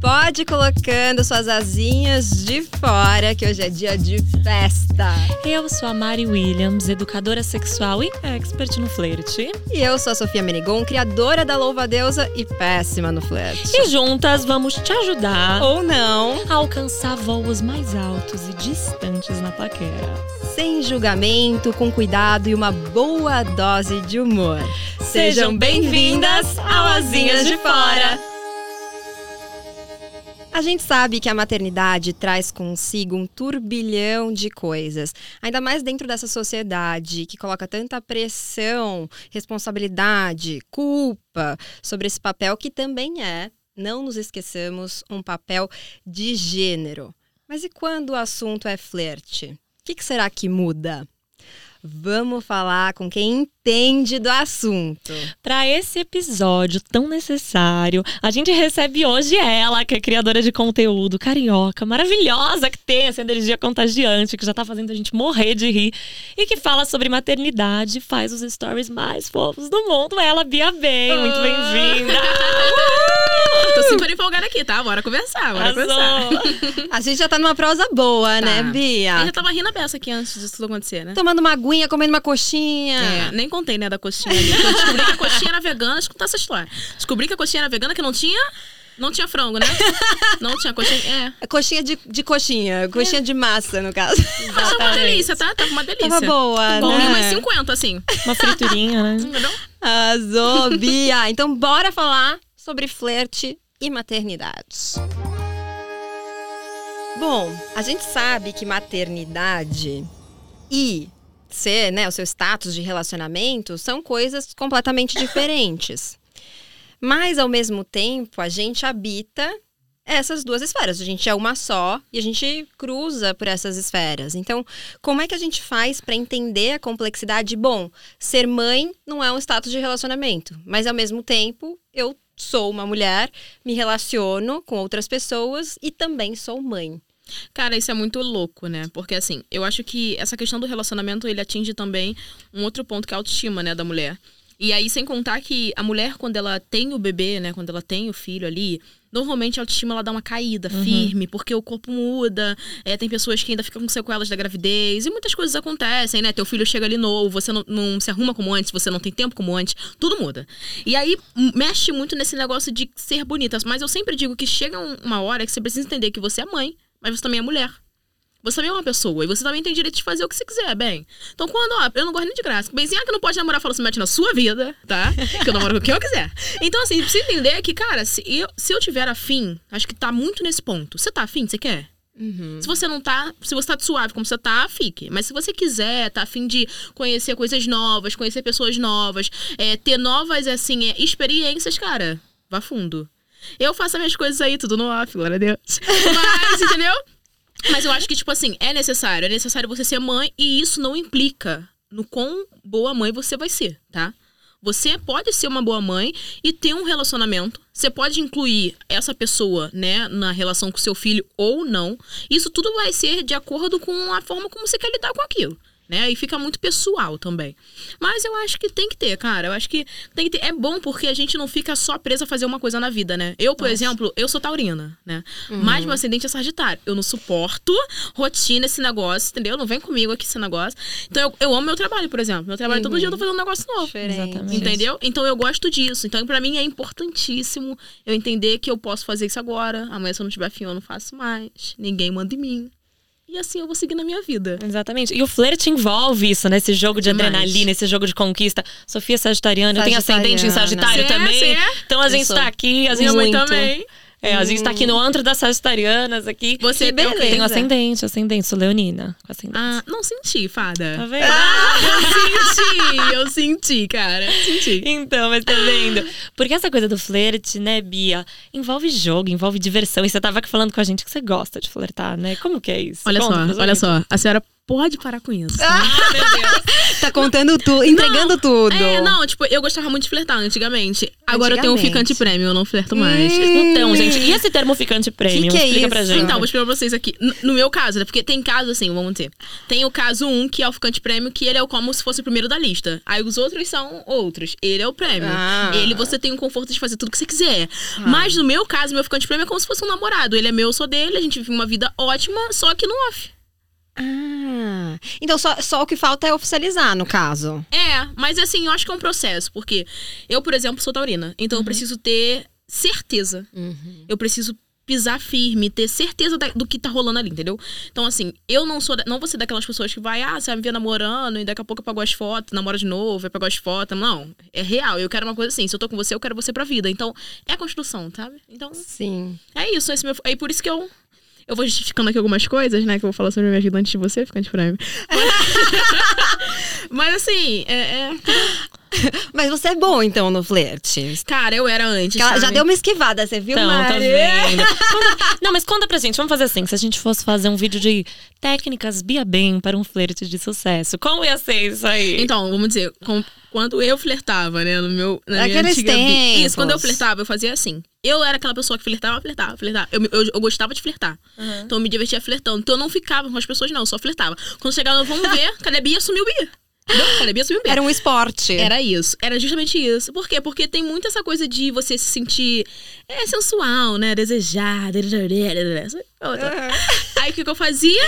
pode ir colocando suas asinhas de fora, que hoje é dia de festa. Eu sou a Mari Williams, educadora sexual e expert no flerte. E eu sou a Sofia Menigon, criadora da Louva Deusa e péssima no flerte. E juntas vamos te ajudar Ou não, a alcançar voos mais altos e distantes na paquera. sem julgamento, com cuidado e uma boa dose de humor. Sejam bem-vindas ao Asinhas de Fora! A gente sabe que a maternidade traz consigo um turbilhão de coisas, ainda mais dentro dessa sociedade que coloca tanta pressão, responsabilidade, culpa sobre esse papel que também é, não nos esqueçamos, um papel de gênero. Mas e quando o assunto é flerte? O que, que será que muda? Vamos falar com quem entende do assunto. Para esse episódio tão necessário, a gente recebe hoje ela, que é criadora de conteúdo, carioca, maravilhosa, que tem essa energia contagiante, que já tá fazendo a gente morrer de rir, e que fala sobre maternidade, faz os stories mais fofos do mundo. Ela, Bia Bem, muito bem-vinda! Tô super empolgada aqui, tá? Bora conversar, bora Arrasou. conversar. A gente já tá numa prosa boa, né, Tá. Bia? Eu já tava rindo a beça aqui antes disso tudo acontecer, né? Tomando uma aguinha, comendo uma coxinha. É, nem contei, né, da coxinha ali. Eu descobri que a coxinha era vegana, escuta essa história. Descobri que a coxinha era vegana, que não tinha. Não tinha frango, né? Não tinha coxinha. É. Coxinha de, de coxinha, coxinha de massa, no caso. Mas tava uma delícia, tá? Tava uma delícia. Tava boa, Comi né? umas 50, assim. Uma friturinha, né? Entendeu? Arrasou, Bia. Então, bora falar sobre flerte e maternidade. Bom, a gente sabe que maternidade e ser, né, o seu status de relacionamento são coisas completamente diferentes. Mas, ao mesmo tempo, a gente habita essas duas esferas. A gente é uma só e a gente cruza por essas esferas. Então, como é que a gente faz para entender a complexidade? Bom, ser mãe não é um status de relacionamento, mas ao mesmo tempo eu sou uma mulher, me relaciono com outras pessoas e também sou mãe. Cara, isso é muito louco, né? Porque assim, eu acho que essa questão do relacionamento, ele atinge também um outro ponto que é a autoestima, né, da mulher. E aí, sem contar que a mulher, quando ela tem o bebê, né, quando ela tem o filho ali, normalmente a autoestima ela dá uma caída firme, porque o corpo muda, é, tem pessoas que ainda ficam com sequelas da gravidez, e muitas coisas acontecem, né? Teu filho chega ali novo, você não, não se arruma como antes, você não tem tempo como antes, tudo muda. E aí, mexe muito nesse negócio de ser bonita. Mas eu sempre digo que chega um- uma hora que você precisa entender que você é mãe, mas você também é mulher. Você também é uma pessoa e você também tem direito de fazer o que você quiser, bem. Então, quando, ó, eu não gosto nem de graça. Benzinha que não pode namorar, fala, se mete na sua vida, tá? Que eu namoro com quem eu quiser. Então, assim, precisa entender que, cara, se eu, se eu tiver afim, acho que tá muito nesse ponto. Você tá afim? Você quer? Se você não tá, se você tá suave como você tá, fique. Mas se você quiser, tá afim de conhecer coisas novas, conhecer pessoas novas, é, ter novas, assim, é, experiências, cara, vá fundo. Eu faço as minhas coisas aí, tudo no off, glória a Deus. Mas, entendeu? Mas eu acho que, tipo assim, é necessário. É necessário você ser mãe e isso não implica no quão boa mãe você vai ser, tá? Você pode ser uma boa mãe e ter um relacionamento. Você pode incluir essa pessoa, né, na relação com seu filho ou não. Isso tudo vai ser de acordo com a forma como você quer lidar com aquilo. Né? E fica muito pessoal também. Mas eu acho que tem que ter, cara. Eu acho que tem que ter. É bom porque a gente não fica só presa a fazer uma coisa na vida, né? Eu, por exemplo, eu sou taurina, né? Mas meu ascendente é sagitário. Eu não suporto rotina, esse negócio, entendeu? Não vem comigo aqui esse negócio. Então eu, eu amo meu trabalho, por exemplo. Meu trabalho, todo dia eu tô fazendo um negócio novo. Diferente. Exatamente. Entendeu? Então eu gosto disso. Então pra mim é importantíssimo eu entender que eu posso fazer isso agora. Amanhã se eu não tiver afim eu não faço mais. Ninguém manda em mim. E assim eu vou seguir na minha vida. Exatamente. E o flerte envolve isso, né? Esse jogo de Demais. adrenalina, esse jogo de conquista. Sofia é sagitariana, eu tenho ascendente em. Sagitário Você é, também. é? Então a gente sou. tá aqui, a gente Minha mãe muito. também. É, a gente tá aqui no antro das sagitarianas aqui. Você Que é beleza. Tenho ascendente, ascendente, sou leonina. Com ascendente. Ah, não senti, fada. Tá vendo? Ah, eu senti, eu senti, cara. Senti. Então, mas tá vendo? Porque essa coisa do flerte, né, Bia, envolve jogo, envolve diversão. E você tava falando com a gente que você gosta de flertar, né? Como que é isso? Olha Conta só, olha só. A senhora pode parar com isso. Ah, meu Deus. Tá contando tudo, entregando tudo. É, não, tipo, eu gostava muito de flertar antigamente. Agora eu tenho um Antigamente. ficante prêmio, eu não flerto mais. Então, gente, e esse termo ficante premium? Que que é Explica pra isso? gente. Então, vou explicar pra vocês aqui. No meu caso, né? Porque tem caso assim, vamos ter. Tem o caso 1, que é o ficante prêmio, que ele é o como se fosse o primeiro da lista. Aí os outros são outros. Ele é o prêmio. Ah. Ele você tem o conforto de fazer tudo que você quiser. Mas no meu caso, meu ficante prêmio é como se fosse um namorado. Ele é meu, eu sou dele, a gente vive uma vida ótima, só que no off. Ah, então só, só o que falta é oficializar, no caso. É, mas assim, eu acho que é um processo, porque eu, por exemplo, sou taurina, então eu preciso ter certeza. Eu preciso pisar firme, ter certeza da- do que tá rolando ali, entendeu? Então, assim, eu não sou. da- não vou ser daquelas pessoas que vai, ah, você vai me ver namorando e daqui a pouco eu pago as fotos, namora de novo, vai pagar as fotos. Não, é real. Eu quero uma coisa assim, se eu tô com você, eu quero você pra vida. Então, é a construção, sabe? Então, Sim. é isso. Esse meu, é por isso que eu. Eu vou justificando aqui algumas coisas, né? Que eu vou falar sobre a minha vida antes de você, ficante prêmio. Mas assim, é, é- Mas você é bom, então, no flerte. Cara, eu era antes. Ela já deu uma esquivada, você viu, Então, tá Mari? vendo? Conta- não, mas conta pra gente, vamos fazer assim. Se a gente fosse fazer um vídeo de técnicas Bia Bem para um flerte de sucesso, como ia ser isso aí? Então, vamos dizer, com- quando eu flertava, né, no meu na minha antiga tempos. Isso, quando eu flertava, eu fazia assim. Eu era aquela pessoa que flertava, flertava, flertava. Eu, eu, eu gostava de flertar. Então eu me divertia flertando. Então eu não ficava com as pessoas, não, eu só flertava. Quando chegava no vamos ver, cadê Bia? Sumiu Bia. Entendeu? Cadê a Bia? Sumiu Bia. Era um esporte. Era isso, era justamente isso. Por quê? Porque tem muito essa coisa de você se sentir é, sensual, né? Desejar. Aí o que, que eu fazia?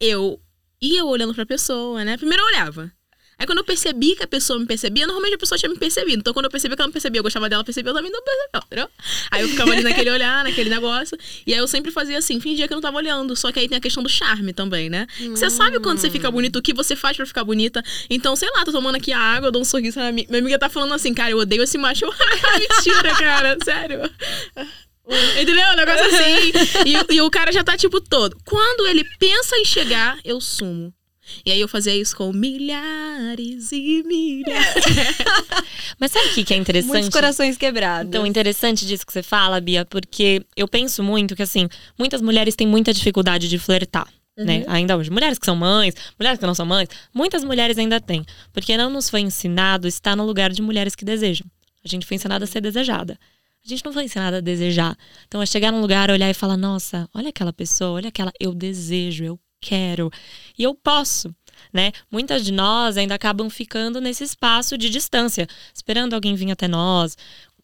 Eu ia olhando pra pessoa, né? Primeiro eu olhava. Aí quando eu percebi que a pessoa me percebia, normalmente a pessoa tinha me percebido. Então quando eu percebi que ela me percebia, eu gostava dela, percebia, eu também não percebeu, entendeu? Aí eu ficava ali naquele olhar, naquele negócio. E aí eu sempre fazia assim, fingia que eu não tava olhando. Só que aí tem a questão do charme também, né? Você sabe quando você fica bonita, o que você faz pra ficar bonita. Então, sei lá, tô tomando aqui a água, dou um sorriso na minha, minha amiga tá falando assim, cara, eu odeio esse macho. Mentira, cara, sério. Entendeu? Um negócio assim. E, e o cara já tá tipo todo. Quando ele pensa em chegar, eu sumo. E aí eu fazia isso com milhares e milhares. Mas sabe o que, que é interessante? Muitos corações quebrados. Então, interessante disso que você fala, Bia, porque eu penso muito que, assim, muitas mulheres têm muita dificuldade de flertar. Né? Ainda hoje. Mulheres que são mães, mulheres que não são mães, muitas mulheres ainda têm. Porque não nos foi ensinado estar no lugar de mulheres que desejam. A gente foi ensinada a ser desejada. A gente não foi ensinada a desejar. Então, é chegar num lugar, olhar e falar: nossa, olha aquela pessoa, olha aquela. Eu desejo, eu quero. E eu posso. Né? Muitas de nós ainda acabam ficando nesse espaço de distância, esperando alguém vir até nós.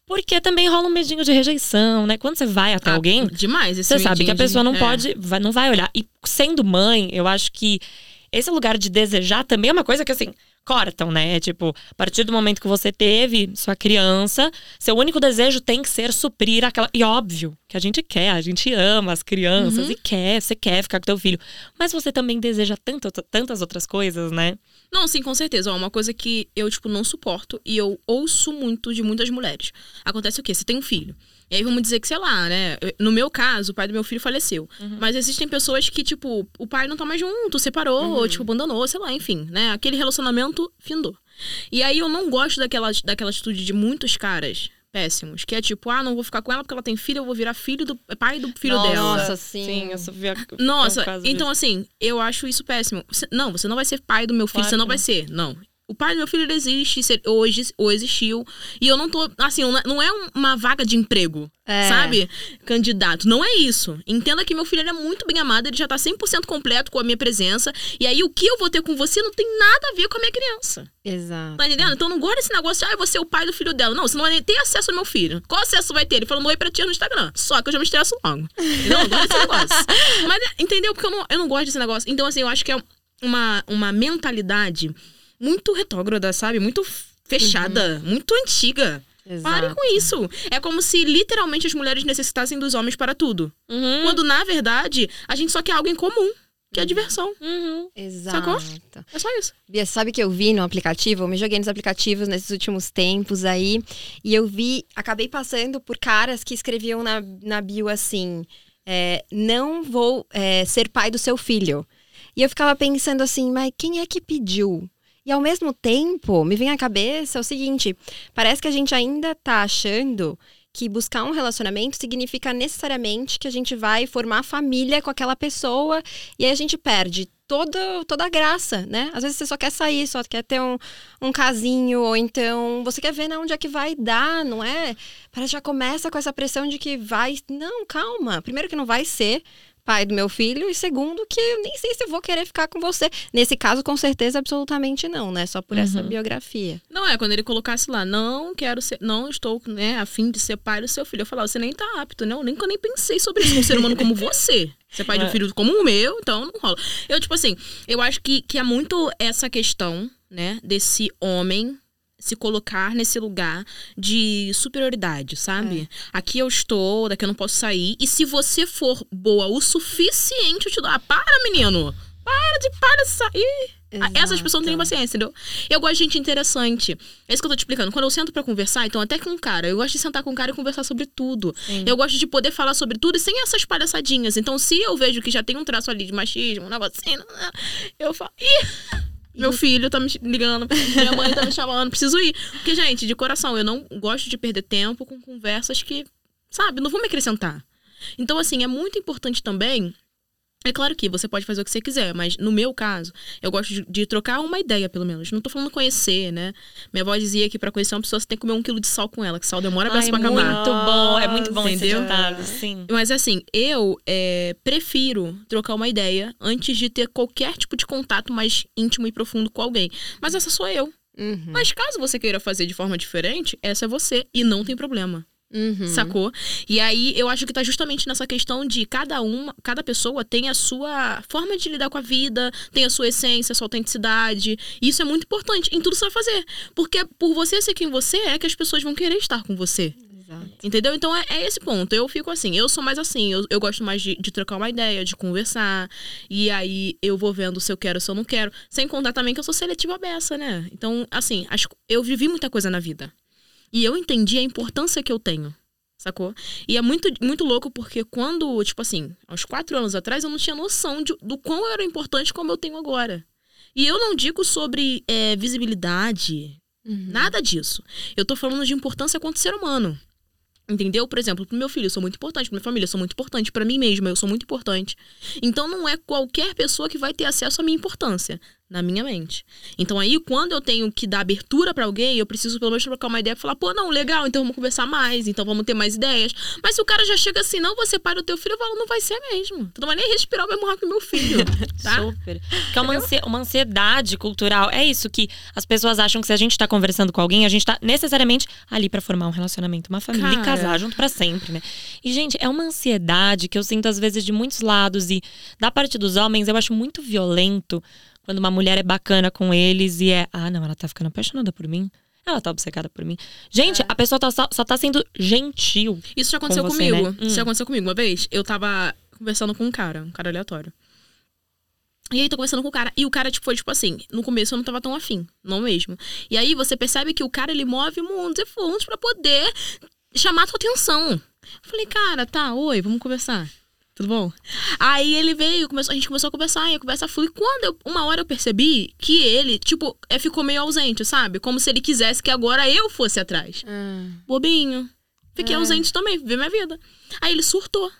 Porque também rola um medinho de rejeição, né? Quando você vai até alguém, Demais esse você sabe que a de- pessoa não é. pode, vai- não vai olhar. E sendo mãe, eu acho que esse lugar de desejar também é uma coisa que, assim, cortam, né? É tipo, a partir do momento que você teve sua criança, seu único desejo tem que ser suprir aquela. E óbvio que a gente quer, a gente ama as crianças Uhum. e quer, você quer ficar com teu filho. Mas você também deseja tanto, tantas outras coisas, né? Não, sim, com certeza. Ó, uma coisa que eu, tipo, não suporto e eu ouço muito de muitas mulheres. Acontece o quê? Você tem um filho. E aí vamos dizer que, sei lá, né? No meu caso, o pai do meu filho faleceu. Mas existem pessoas que, tipo, o pai não tá mais junto, separou, ou, tipo, abandonou, sei lá, enfim, né? Aquele relacionamento findou. E aí eu não gosto daquela, daquela atitude de muitos caras péssimos, que é tipo, ah, não vou ficar com ela porque ela tem filho, eu vou virar filho do pai do filho dela. Nossa, sim. Sim, eu só vi a- Nossa, é um caso então assim, eu acho isso péssimo. Você- não, você não vai ser pai do meu filho, Claro você não vai não. ser. Não. O pai do meu filho existe, hoje ou existiu. E eu não tô. Assim, não é- é um- uma vaga de emprego, É. sabe? Candidato. Não é isso. Entenda que meu filho é muito bem amado, ele já tá 100% completo com a minha presença. E aí o que eu vou ter com você não tem nada a ver com a minha criança. Exato. Tá entendendo? Então não guarda esse negócio de, ah, você é o pai do filho dela. Não, você não vai ter acesso ao meu filho. Qual acesso vai ter? Ele falando oi pra tia no Instagram. Só que eu já me estresso logo. Não, guarda esse negócio. Mas, entendeu? Porque eu não, eu não gosto desse negócio. Então, assim, eu acho que é uma, uma mentalidade muito retrógrada, sabe? Muito fechada, muito antiga. Pare Exato. com isso. É como se literalmente as mulheres necessitassem dos homens para tudo. Uhum, Quando, na verdade, a gente só quer algo em comum, que é a diversão. uhum. Exato. É só isso. Bia, sabe que eu vi no aplicativo? Eu me joguei nos aplicativos nesses últimos tempos aí. E eu vi, acabei passando por caras que escreviam na, na bio assim: é, Não vou é, ser pai do seu filho. E eu ficava pensando assim, mas quem é que pediu? E ao mesmo tempo, me vem à cabeça o seguinte: parece que a gente ainda tá achando que buscar um relacionamento significa necessariamente que a gente vai formar família com aquela pessoa e aí a gente perde toda, toda a graça, né? Às vezes você só quer sair, só quer ter um, um casinho, ou então você quer ver né, onde é que vai dar, não é? Parece que já começa com essa pressão de que vai. Não, calma. Primeiro que não vai ser pai do meu filho, e segundo, que eu nem sei se eu vou querer ficar com você. Nesse caso, com certeza, absolutamente não, né? Só por uhum. essa biografia. Não é, quando ele colocasse lá, não quero ser, não estou, né, a fim de ser pai do seu filho. Eu falava, você nem tá apto, não, nem que eu nem pensei sobre isso, um ser humano como você. Ser pai é. de um é. filho como o meu, então não rola. Eu, tipo assim, eu acho que, que é muito essa questão, né, desse homem se colocar nesse lugar de superioridade, sabe? É. Aqui eu estou, daqui eu não posso sair. E se você for boa o suficiente, eu te dou. Ah, para, menino! Para de para de sair! Exato. Essas pessoas não têm paciência, entendeu? Eu gosto de gente interessante. É isso que eu tô te explicando. Quando eu sento para conversar, então até com um cara, eu gosto de sentar com um cara e conversar sobre tudo. Sim. Eu gosto de poder falar sobre tudo e sem essas palhaçadinhas. Então, se eu vejo que já tem um traço ali de machismo, um negócio assim, eu falo. Ih! Meu filho tá me ligando, minha mãe tá me chamando, preciso ir. Porque, gente, de coração, eu não gosto de perder tempo com conversas que, sabe, não vão me acrescentar. Então, assim, é muito importante também é claro que você pode fazer o que você quiser, mas no meu caso, eu gosto de, de, trocar uma ideia, pelo menos. Não tô falando conhecer, né? Minha avó dizia que para conhecer uma pessoa você tem que comer um quilo de sal com ela, que sal demora pra se acabar. É muito bom, é muito bom Entendeu? ditado, sim. Mas assim, eu é, prefiro trocar uma ideia antes de ter qualquer tipo de contato mais íntimo e profundo com alguém. Mas essa sou eu. Uhum. Mas caso você queira fazer de forma diferente, essa é você. E não tem problema. Uhum. Sacou? E aí eu acho que tá justamente nessa questão de cada uma, cada pessoa tem a sua forma de lidar com a vida, tem a sua essência, a sua autenticidade. E isso é muito importante em tudo que você vai fazer. Porque por você ser quem você é, que as pessoas vão querer estar com você. Exato. Entendeu? Então é, é, esse ponto. Eu fico assim, eu sou mais assim, eu, eu gosto mais de, de, trocar uma ideia, de conversar. E aí eu vou vendo se eu quero, se eu não quero. Sem contar também que eu sou seletiva beça, né? Então, assim, acho, eu vivi muita coisa na vida. E eu entendi a importância que eu tenho. Sacou? E é muito, muito louco porque quando, tipo assim, aos quatro anos atrás, eu não tinha noção de, do quão eu era importante como eu tenho agora. E eu não digo sobre é, visibilidade, uhum. nada disso. Eu tô falando de importância quanto ser humano. Entendeu? Por exemplo, pro meu filho eu sou muito importante, pra minha família eu sou muito importante, para mim mesma eu sou muito importante. Então não é qualquer pessoa que vai ter acesso à minha importância na minha mente. Então aí, quando eu tenho que dar abertura para alguém, eu preciso pelo menos trocar uma ideia e falar, pô, não, legal, então vamos conversar mais, então vamos ter mais ideias. Mas se o cara já chega assim, não, você para o teu filho, eu falo, não vai ser mesmo. Tu não vai nem respirar o mesmo ar com o meu filho, tá? Super. Que é uma, ansi uma ansiedade cultural. É isso que as pessoas acham que se a gente tá conversando com alguém, a gente tá necessariamente ali para formar um relacionamento, uma família cara... casar junto para sempre, né? E, gente, é uma ansiedade que eu sinto às vezes de muitos lados e da parte dos homens eu acho muito violento quando uma mulher é bacana com eles e é, ah, não, ela tá ficando apaixonada por mim. Ela tá obcecada por mim. Gente, é. a pessoa tá só, só, tá sendo gentil. Isso já aconteceu com você, comigo. Né? Isso já hum. aconteceu comigo. Uma vez, eu tava conversando com um cara, um cara aleatório. E aí, tô conversando com o cara. E o cara, tipo, foi tipo assim: no começo eu não tava tão afim, não mesmo. E aí você percebe que o cara, ele move mundos e fundos pra poder chamar a tua atenção. falei, cara, tá, oi, vamos conversar tudo bom? Aí ele veio, começou, a gente começou a conversar, e a conversa flui. Quando eu, uma hora eu percebi que ele, tipo, é, ficou meio ausente, sabe? Como se ele quisesse que agora eu fosse atrás. Hum. Bobinho. Fiquei é. ausente também, viver minha vida. Aí ele surtou.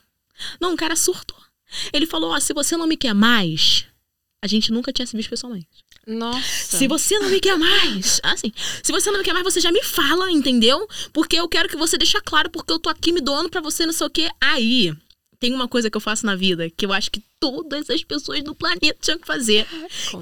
Não, o cara surtou. Ele falou: Ó, oh, se você não me quer mais, a gente nunca tinha se visto pessoalmente. Nossa. Se você não me quer mais, assim, se você não me quer mais, você já me fala, entendeu? Porque eu quero que você deixe claro, porque eu tô aqui me doando para você, não sei o quê. Aí, tem uma coisa que eu faço na vida que eu acho que todas as pessoas do planeta tinham que fazer.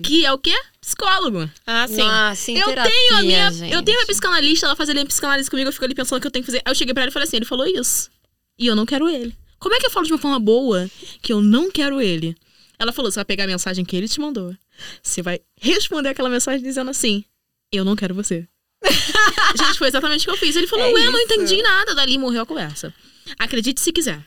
Que é o quê? Psicólogo. Ah, sim. Nossa, eu terapia, tenho a minha. Gente. Eu tenho a psicanalista, ela faz ali a psicanálise comigo, eu fico ali pensando o que eu tenho que fazer. Aí eu cheguei pra ela e falei assim: ele falou isso. E eu não quero ele. Como é que eu falo de uma forma boa que eu não quero ele? Ela falou: você vai pegar a mensagem que ele te mandou. Você vai responder aquela mensagem dizendo assim: eu não quero você. Gente, foi exatamente o que eu fiz. Ele falou: é ué, eu não entendi nada. Dali morreu a conversa. Acredite se quiser.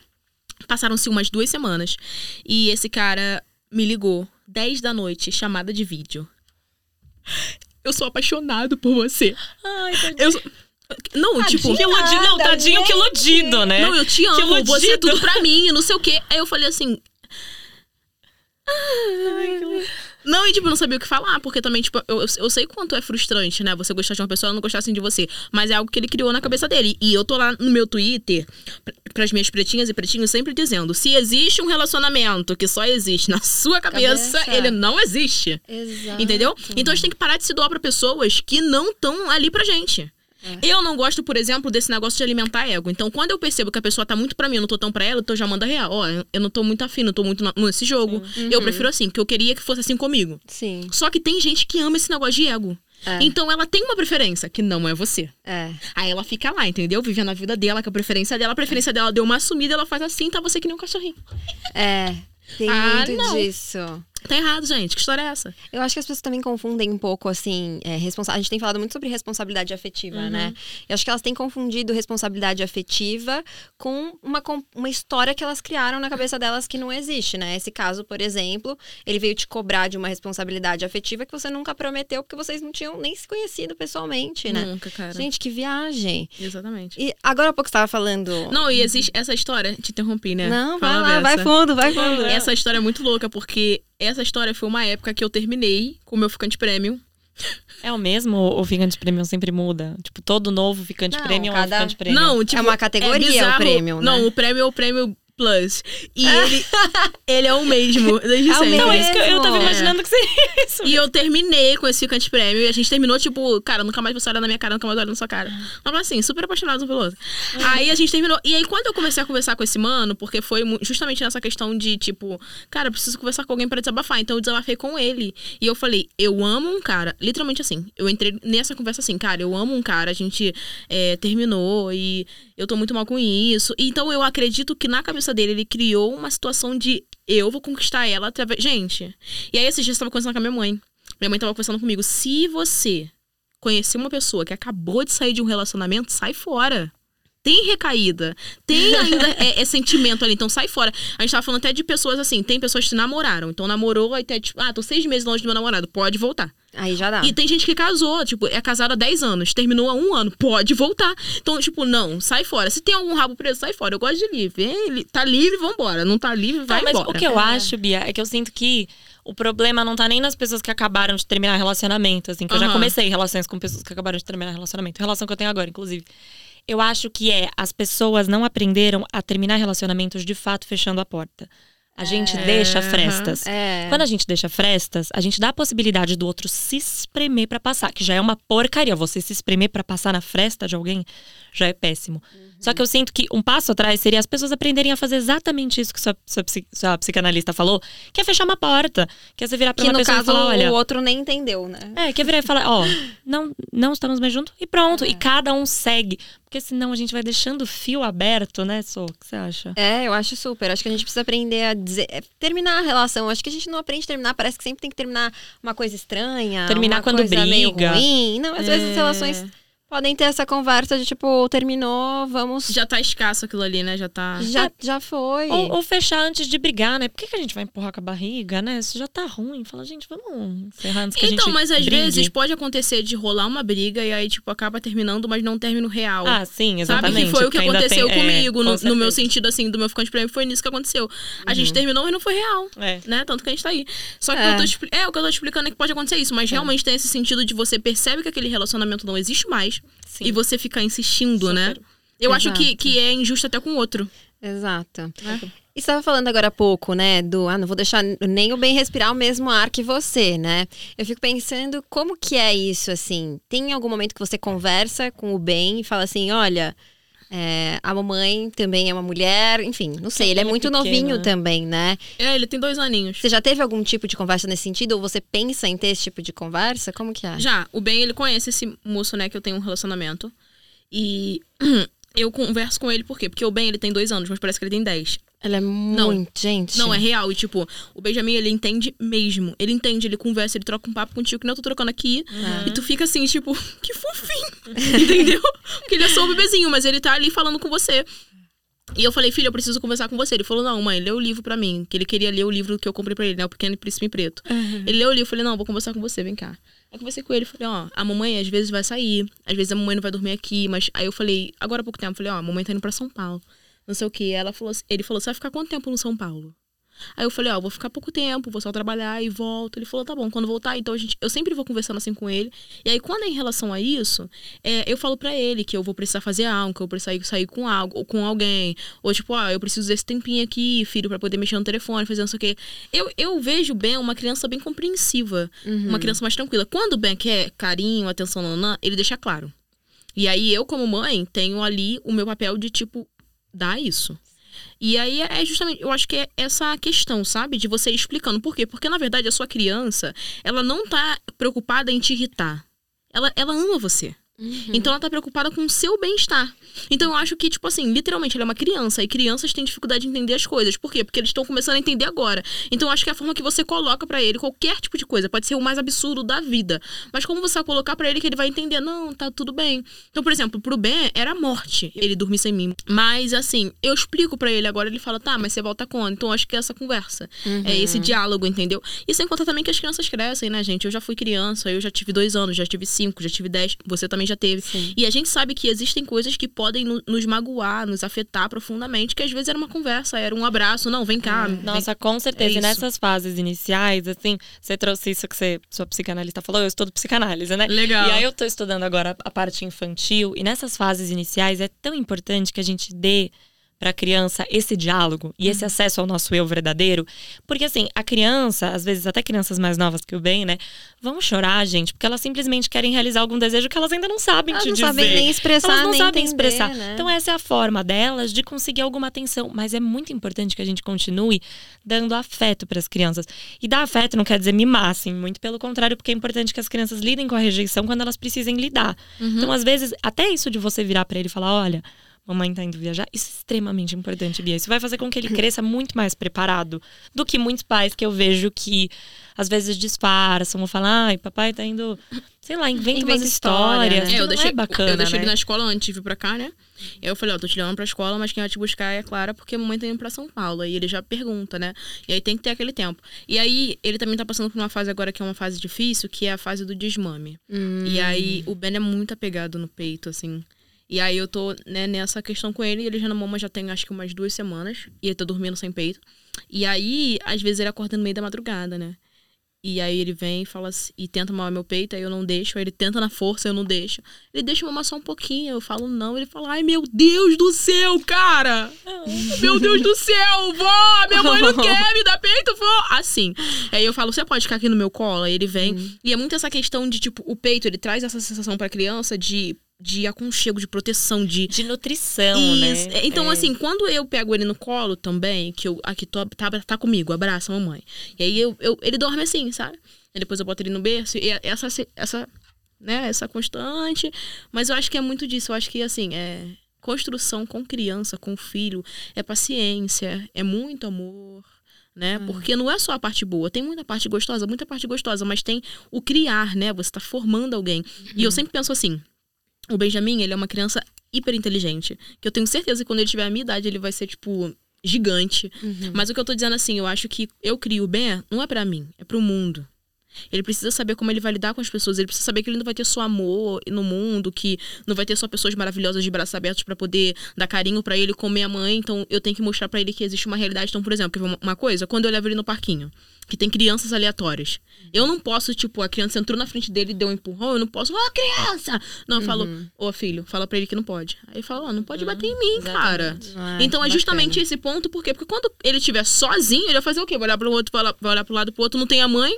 Passaram-se umas duas semanas e esse cara me ligou 10 da noite, chamada de vídeo. Eu sou apaixonado por você. Ai, eu, não, tadinho tipo. Que iludido, não, tadinho, que iludido, né? Não, eu te amo, você é tudo pra mim, não sei o quê. Aí eu falei assim. Ai, Não, e tipo, não sabia o que falar, porque também, tipo, eu, eu sei quanto é frustrante, né? Você gostar de uma pessoa e ela não gostar assim de você. Mas é algo que ele criou na cabeça dele. E eu tô lá no meu Twitter, pra- pras minhas pretinhas e pretinhos, sempre dizendo: se existe um relacionamento que só existe na sua cabeça, Cabeça. ele não existe. Exato. Entendeu? Então a gente tem que parar de se doar pra pessoas que não estão ali pra gente. Eu não gosto, por exemplo, desse negócio de alimentar ego. Então, quando eu percebo que a pessoa tá muito pra mim, eu não tô tão pra ela, então eu já mando a real. Ó, eu não tô muito afim, não tô muito nesse jogo. Eu prefiro assim, porque eu queria que fosse assim comigo. Sim. Só que tem gente que ama esse negócio de ego. É. Então ela tem uma preferência, que não é você. É. Aí ela fica lá, entendeu? Vivendo a vida dela, com a preferência dela. A preferência dela deu uma sumida, ela faz assim, tá você que nem um cachorrinho. É. Tem Ah, muito não. disso. Tá errado, gente. Que história é essa? Eu acho que as pessoas também confundem um pouco, assim, é, responsa- a gente tem falado muito sobre responsabilidade afetiva, Uhum. né? Eu acho que elas têm confundido responsabilidade afetiva com uma, uma história que elas criaram na cabeça delas que não existe, né? Esse caso, por exemplo, ele veio te cobrar de uma responsabilidade afetiva que você nunca prometeu porque vocês não tinham nem se conhecido pessoalmente, né? Nunca, cara. Gente, que viagem. Exatamente. E agora há pouco você estava falando... Não, e existe essa história. Te interrompi, né? Não, vai Fala lá, vai dessa. fundo, vai fundo. Essa história é muito louca, porque essa história foi uma época que eu terminei com o meu ficante prêmio. É o mesmo ou o ficante premium sempre muda? Tipo, todo novo ficante Não, premium é cada- um ficante premium? Não, tipo. uma categoria, o bizarro. prêmio, né? Não, o prêmio é o prêmio Plus. E ele, ele é o mesmo, desde É o sempre. Não, é isso que eu, eu tava imaginando que seria isso. E eu terminei com esse ficante prêmio. E a gente terminou, tipo, cara, nunca mais você olha na minha cara, nunca mais olha na sua cara. Mas assim, super apaixonados um pelo outro. Aí a gente terminou. E aí, quando eu comecei a conversar com esse mano, porque foi justamente nessa questão de, tipo, cara, eu preciso conversar com alguém pra desabafar. Então eu desabafei com ele. E eu falei, eu amo um cara. Literalmente assim. Eu entrei nessa conversa assim, cara, eu amo um cara, a gente é, terminou e eu tô muito mal com isso. Então eu acredito que na cabeça dele ele criou uma situação de eu vou conquistar ela através. Gente. E aí esses dias eu tava conversando com a minha mãe. Minha mãe tava conversando comigo. Se você conhecer uma pessoa que acabou de sair de um relacionamento, sai fora. Tem recaída. Tem ainda é, é sentimento ali, então sai fora. A gente tava falando até de pessoas assim, tem pessoas que namoraram. Então namorou, aí até, tipo, ah, tô seis meses longe do meu namorado, pode voltar. Aí já dá. E tem gente que casou, tipo, é casado há 10 anos, terminou há um ano, pode voltar. Então, tipo, não, sai fora. Se tem algum rabo preso, sai fora. Eu gosto de livre. É, li- tá livre, vambora. Não tá livre, vai Não, mas embora. o que eu acho, Bia, é que eu sinto que o problema não tá nem nas pessoas que acabaram de terminar relacionamento, assim, que eu já comecei relações com pessoas que acabaram de terminar relacionamento. Relação que eu tenho agora, inclusive. Eu acho que é as pessoas não aprenderam a terminar relacionamentos de fato fechando a porta. A gente deixa aham. frestas. É. Quando a gente deixa frestas, a gente dá a possibilidade do outro se espremer pra passar, que já é uma porcaria. Você se espremer pra passar na fresta de alguém já é péssimo. Só que eu sinto que um passo atrás seria as pessoas aprenderem a fazer exatamente isso que sua, sua, sua psicanalista falou, que é fechar uma porta, que é você virar pra Que uma no pessoa caso e falar, olha, o outro nem entendeu, né? é, quer virar e falar, ó, não, não estamos mais juntos e pronto. E cada um segue. Porque senão a gente vai deixando o fio aberto, né, Sô? O que você acha? É, eu acho super. Acho que a gente precisa aprender a dizer, é, terminar a relação. Acho que a gente não aprende a terminar. Parece que sempre tem que terminar uma coisa estranha. Terminar quando coisa meio briga. ruim. Não, às vezes as É. relações podem ter essa conversa de tipo, terminou, vamos. Já, Já tá escasso aquilo ali, né? Já tá. já, foi. Ou, ou fechar antes de brigar, né? Por que, que a gente vai empurrar com a barriga, né? Isso já tá ruim. Fala, gente, vamos encerrar antes que a gente Então, mas às brigue. vezes pode acontecer de rolar uma briga e aí, tipo, acaba terminando, mas não término real. Ah, sim, Sabe exatamente. que foi o que aconteceu tem- é, comigo, com no, no meu sentido, assim, do meu ficante prêmio, foi nisso que aconteceu. A gente terminou, mas não foi real. É. Né? Tanto que a gente tá aí. Só que É. eu tô expli- é, o que eu tô explicando é que pode acontecer isso, mas realmente tem esse sentido de você percebe que aquele relacionamento não existe mais Sim. e você ficar insistindo, Super. né? Eu acho que, Exato. que é injusto até com o outro. Exato. Né? E você estava falando agora há pouco, né, do ah, não vou deixar nem o bem respirar o mesmo ar que você, né? Eu fico pensando como que é isso, assim. Tem algum momento que você conversa com o bem e fala assim, olha, é, a mamãe também é uma mulher, enfim, não sei, ele é é muito novinho também, né? É, ele tem dois aninhos. Você já teve algum tipo de conversa nesse sentido? Ou você pensa em ter esse tipo de conversa? Como que é? Já, o Ben, ele conhece esse moço, né, que eu tenho um relacionamento. E eu converso com ele por quê? Porque o Ben, ele tem dois anos, mas parece que ele tem dez. Ela é muito, gente. Não, é real. E, tipo, o Benjamin, ele entende mesmo. Ele entende, ele conversa, ele troca um papo contigo, que nem eu tô trocando aqui. Uhum. E tu fica assim, tipo, que fofinho. Entendeu? Porque ele é só um bebezinho, mas ele tá ali falando com você. E eu falei, filho, eu preciso conversar com você. Ele falou, não, mãe, lê o livro pra mim. Que ele queria ler o livro que eu comprei pra ele, né? O Pequeno Príncipe em Preto. Ele leu o livro, eu falei, não, vou conversar com você, vem cá. Aí eu conversei com ele, falei, ó, a mamãe às vezes vai sair, às vezes a mamãe não vai dormir aqui, mas aí eu falei, agora há pouco tempo, eu falei, ó, a mamãe tá indo pra São Paulo. Não sei o que. Ela falou, assim- ele falou, você vai ficar quanto tempo no São Paulo? Aí eu falei, ó, vou ficar pouco tempo, vou só trabalhar e volto. Ele falou, tá bom, quando voltar, então a gente. Eu sempre vou conversando assim com ele. E aí, quando é em relação a isso, é, eu falo para ele que eu vou precisar fazer algo, que eu vou precisar sair com algo, ou com alguém. Ou tipo, ah, eu preciso desse tempinho aqui, filho, para poder mexer no telefone, fazer não sei o quê. Eu, eu vejo o Ben uma criança bem compreensiva, Uhum. uma criança mais tranquila. Quando o Ben quer carinho, atenção, nanã, ele deixa claro. E aí eu, como mãe, tenho ali o meu papel de, tipo, dar isso. E aí é justamente, eu acho que é essa questão, sabe? De você explicando. Por quê? Porque, na verdade, a sua criança, ela não tá preocupada em te irritar. Ela, ela ama você. Então ela tá preocupada com o seu bem-estar. Então eu acho que, tipo assim, literalmente ela é uma criança e crianças têm dificuldade de entender as coisas. Por quê? Porque eles estão começando a entender agora. Então eu acho que a forma que você coloca pra ele qualquer tipo de coisa pode ser o mais absurdo da vida. Mas como você vai colocar pra ele que ele vai entender, não, tá tudo bem. Então, por exemplo, pro Ben era morte ele dormir sem mim. Mas assim, eu explico pra ele agora, ele fala, tá, mas você volta quando? Então eu acho que é essa conversa. É esse diálogo, entendeu? E sem contar também que as crianças crescem, né, gente? Eu já fui criança, eu já tive dois anos, já tive cinco, já tive dez, você também já teve. Sim. E a gente sabe que existem coisas que podem no- nos magoar, nos afetar profundamente, que às vezes era uma conversa, era um abraço, não, vem cá. vem- Nossa, com certeza. É e nessas fases iniciais, assim, você trouxe isso que você, sua psicanalista falou, eu estudo psicanálise, né? Legal. E aí eu tô estudando agora a parte infantil, e nessas fases iniciais é tão importante que a gente dê pra criança esse diálogo e Uhum. esse acesso ao nosso eu verdadeiro, porque assim, a criança, às vezes até crianças mais novas que o bem, né, vão chorar, gente, porque elas simplesmente querem realizar algum desejo que elas ainda não sabem Elas te não dizer. sabem nem expressar, Elas não nem sabem entender, expressar. né? Então essa é a forma delas de conseguir alguma atenção, mas é muito importante que a gente continue dando afeto para as crianças. E dar afeto não quer dizer mimar, assim, muito pelo contrário, porque é importante que as crianças lidem com a rejeição quando elas precisem lidar. Então, às vezes, até isso de você virar para ele e falar, olha, mamãe tá indo viajar, isso é extremamente importante, Bia. Isso vai fazer com que ele cresça muito mais preparado do que muitos pais que eu vejo que às vezes disfarçam ou falam, ai, papai tá indo, sei lá, inventa, Inventa umas história, histórias. né? que É, eu não deixei, é bacana, eu deixei né? ele na escola antes de vir pra cá, né? Aí eu falei, ó, tô te levando pra escola, mas quem vai te buscar é a Clara, porque a mamãe tá indo pra São Paulo. E ele já pergunta, né? E aí tem que ter aquele tempo. E aí, ele também tá passando por uma fase agora que é uma fase difícil, que é a fase do desmame. Hum. E aí, o Ben é muito apegado no peito, assim. E aí eu tô né, nessa questão com ele, e ele já na mama já tem acho que umas duas semanas, e ele tá dormindo sem peito. E aí, às vezes ele acorda no meio da madrugada, né? E aí ele vem e fala assim, e tenta mamar meu peito, aí eu não deixo, aí ele tenta na força, eu não deixo. Ele deixa mamar só um pouquinho, eu falo não, ele fala, ai meu Deus do céu, cara! Meu Deus do céu, vó! Minha mãe não quer me dar peito, vó! Assim. Aí eu falo, você pode ficar aqui no meu colo? Aí ele vem. E é muito essa questão de, tipo, o peito, ele traz essa sensação pra criança de, de aconchego, de proteção, de. De nutrição, Isso. né? Então, É. assim, quando eu pego ele no colo também, que eu aqui tô, tá, tá comigo, abraça a mamãe. E aí eu, eu- ele dorme assim, sabe? E depois eu boto ele no berço. E essa, essa, né, essa constante. Mas eu acho que é muito disso. Eu acho que, assim, é construção com criança, com filho, é paciência, é muito amor. Né? Porque não é só a parte boa, tem muita parte gostosa, muita parte gostosa, mas tem o criar, né? Você tá formando alguém. E eu sempre penso assim: o Benjamin, ele é uma criança hiper inteligente. Que eu tenho certeza que quando ele tiver a minha idade, ele vai ser, tipo, gigante. Mas o que eu tô dizendo assim, eu acho que eu crio o Ben não é pra mim, é pro mundo. Ele precisa saber como ele vai lidar com as pessoas. Ele precisa saber que ele não vai ter só amor no mundo, que não vai ter só pessoas maravilhosas de braços abertos pra poder dar carinho pra ele, como minha mãe. Então eu tenho que mostrar pra ele que existe uma realidade. Então, por exemplo, uma- coisa, quando eu levo ele no parquinho, que tem crianças aleatórias, eu não posso, tipo, a criança entrou na frente dele e deu um empurrão, eu não posso, ó, criança! Não, eu falo, ô filho, fala pra ele que não pode. Aí ele fala, ó, não pode bater em mim, cara. Ah, Então é bacana. justamente esse ponto, por quê? Porque quando ele estiver sozinho, ele vai fazer o quê? Vai olhar pro outro, vai olhar, vai olhar pro lado pro outro, não tem a mãe,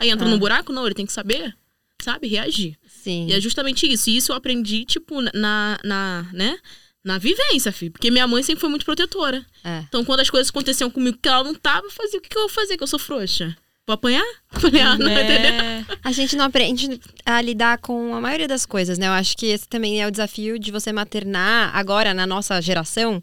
aí entra Ah. num buraco? Não, ele tem que saber, sabe, reagir. Sim. E é justamente isso. E isso eu aprendi, tipo, na, na né? Na vivência, filho. Porque minha mãe sempre foi muito protetora. É. Então, quando as coisas aconteciam comigo que ela não tava, eu fazia o que, que eu vou fazer? Que eu sou frouxa. Vou apanhar? Falei, ah, não, entendeu? É. A gente não aprende a lidar com a maioria das coisas, né? Eu acho que esse também é o desafio de você maternar agora na nossa geração.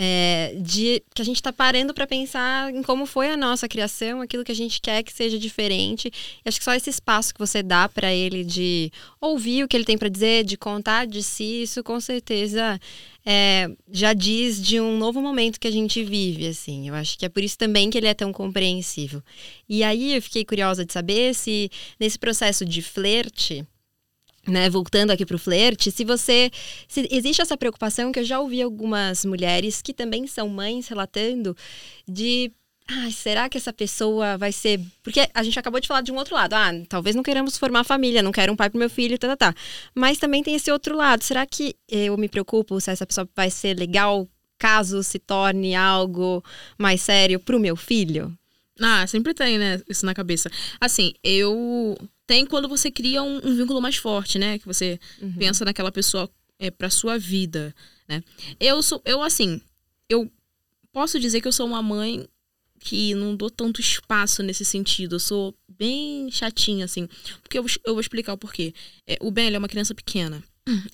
É, de que a gente tá parando para pensar em como foi a nossa criação, aquilo que a gente quer que seja diferente. E acho que só esse espaço que você dá para ele de ouvir o que ele tem para dizer, de contar de si, isso com certeza é, já diz de um novo momento que a gente vive, assim. Eu acho que é por isso também que ele é tão compreensível. E aí eu fiquei curiosa de saber se nesse processo de flerte, né, voltando aqui pro flerte, se você se existe essa preocupação que eu já ouvi algumas mulheres que também são mães relatando de será que essa pessoa vai ser. Porque a gente acabou de falar de um outro lado. Ah, talvez não queremos formar família, não quero um pai pro meu filho, tá, tá, tá. Mas também tem esse outro lado. Será que eu me preocupo se essa pessoa vai ser legal caso se torne algo mais sério pro meu filho? Ah, sempre tem, né? Isso na cabeça. Assim, eu. Tem quando você cria um, um vínculo mais forte, né? Que você uhum. pensa naquela pessoa é, pra sua vida, né? Eu sou. Eu, assim. Eu posso dizer que eu sou uma mãe que não dou tanto espaço nesse sentido. Eu sou bem chatinha, assim. Porque eu, eu vou explicar o porquê. É, o Ben, ele é uma criança pequena.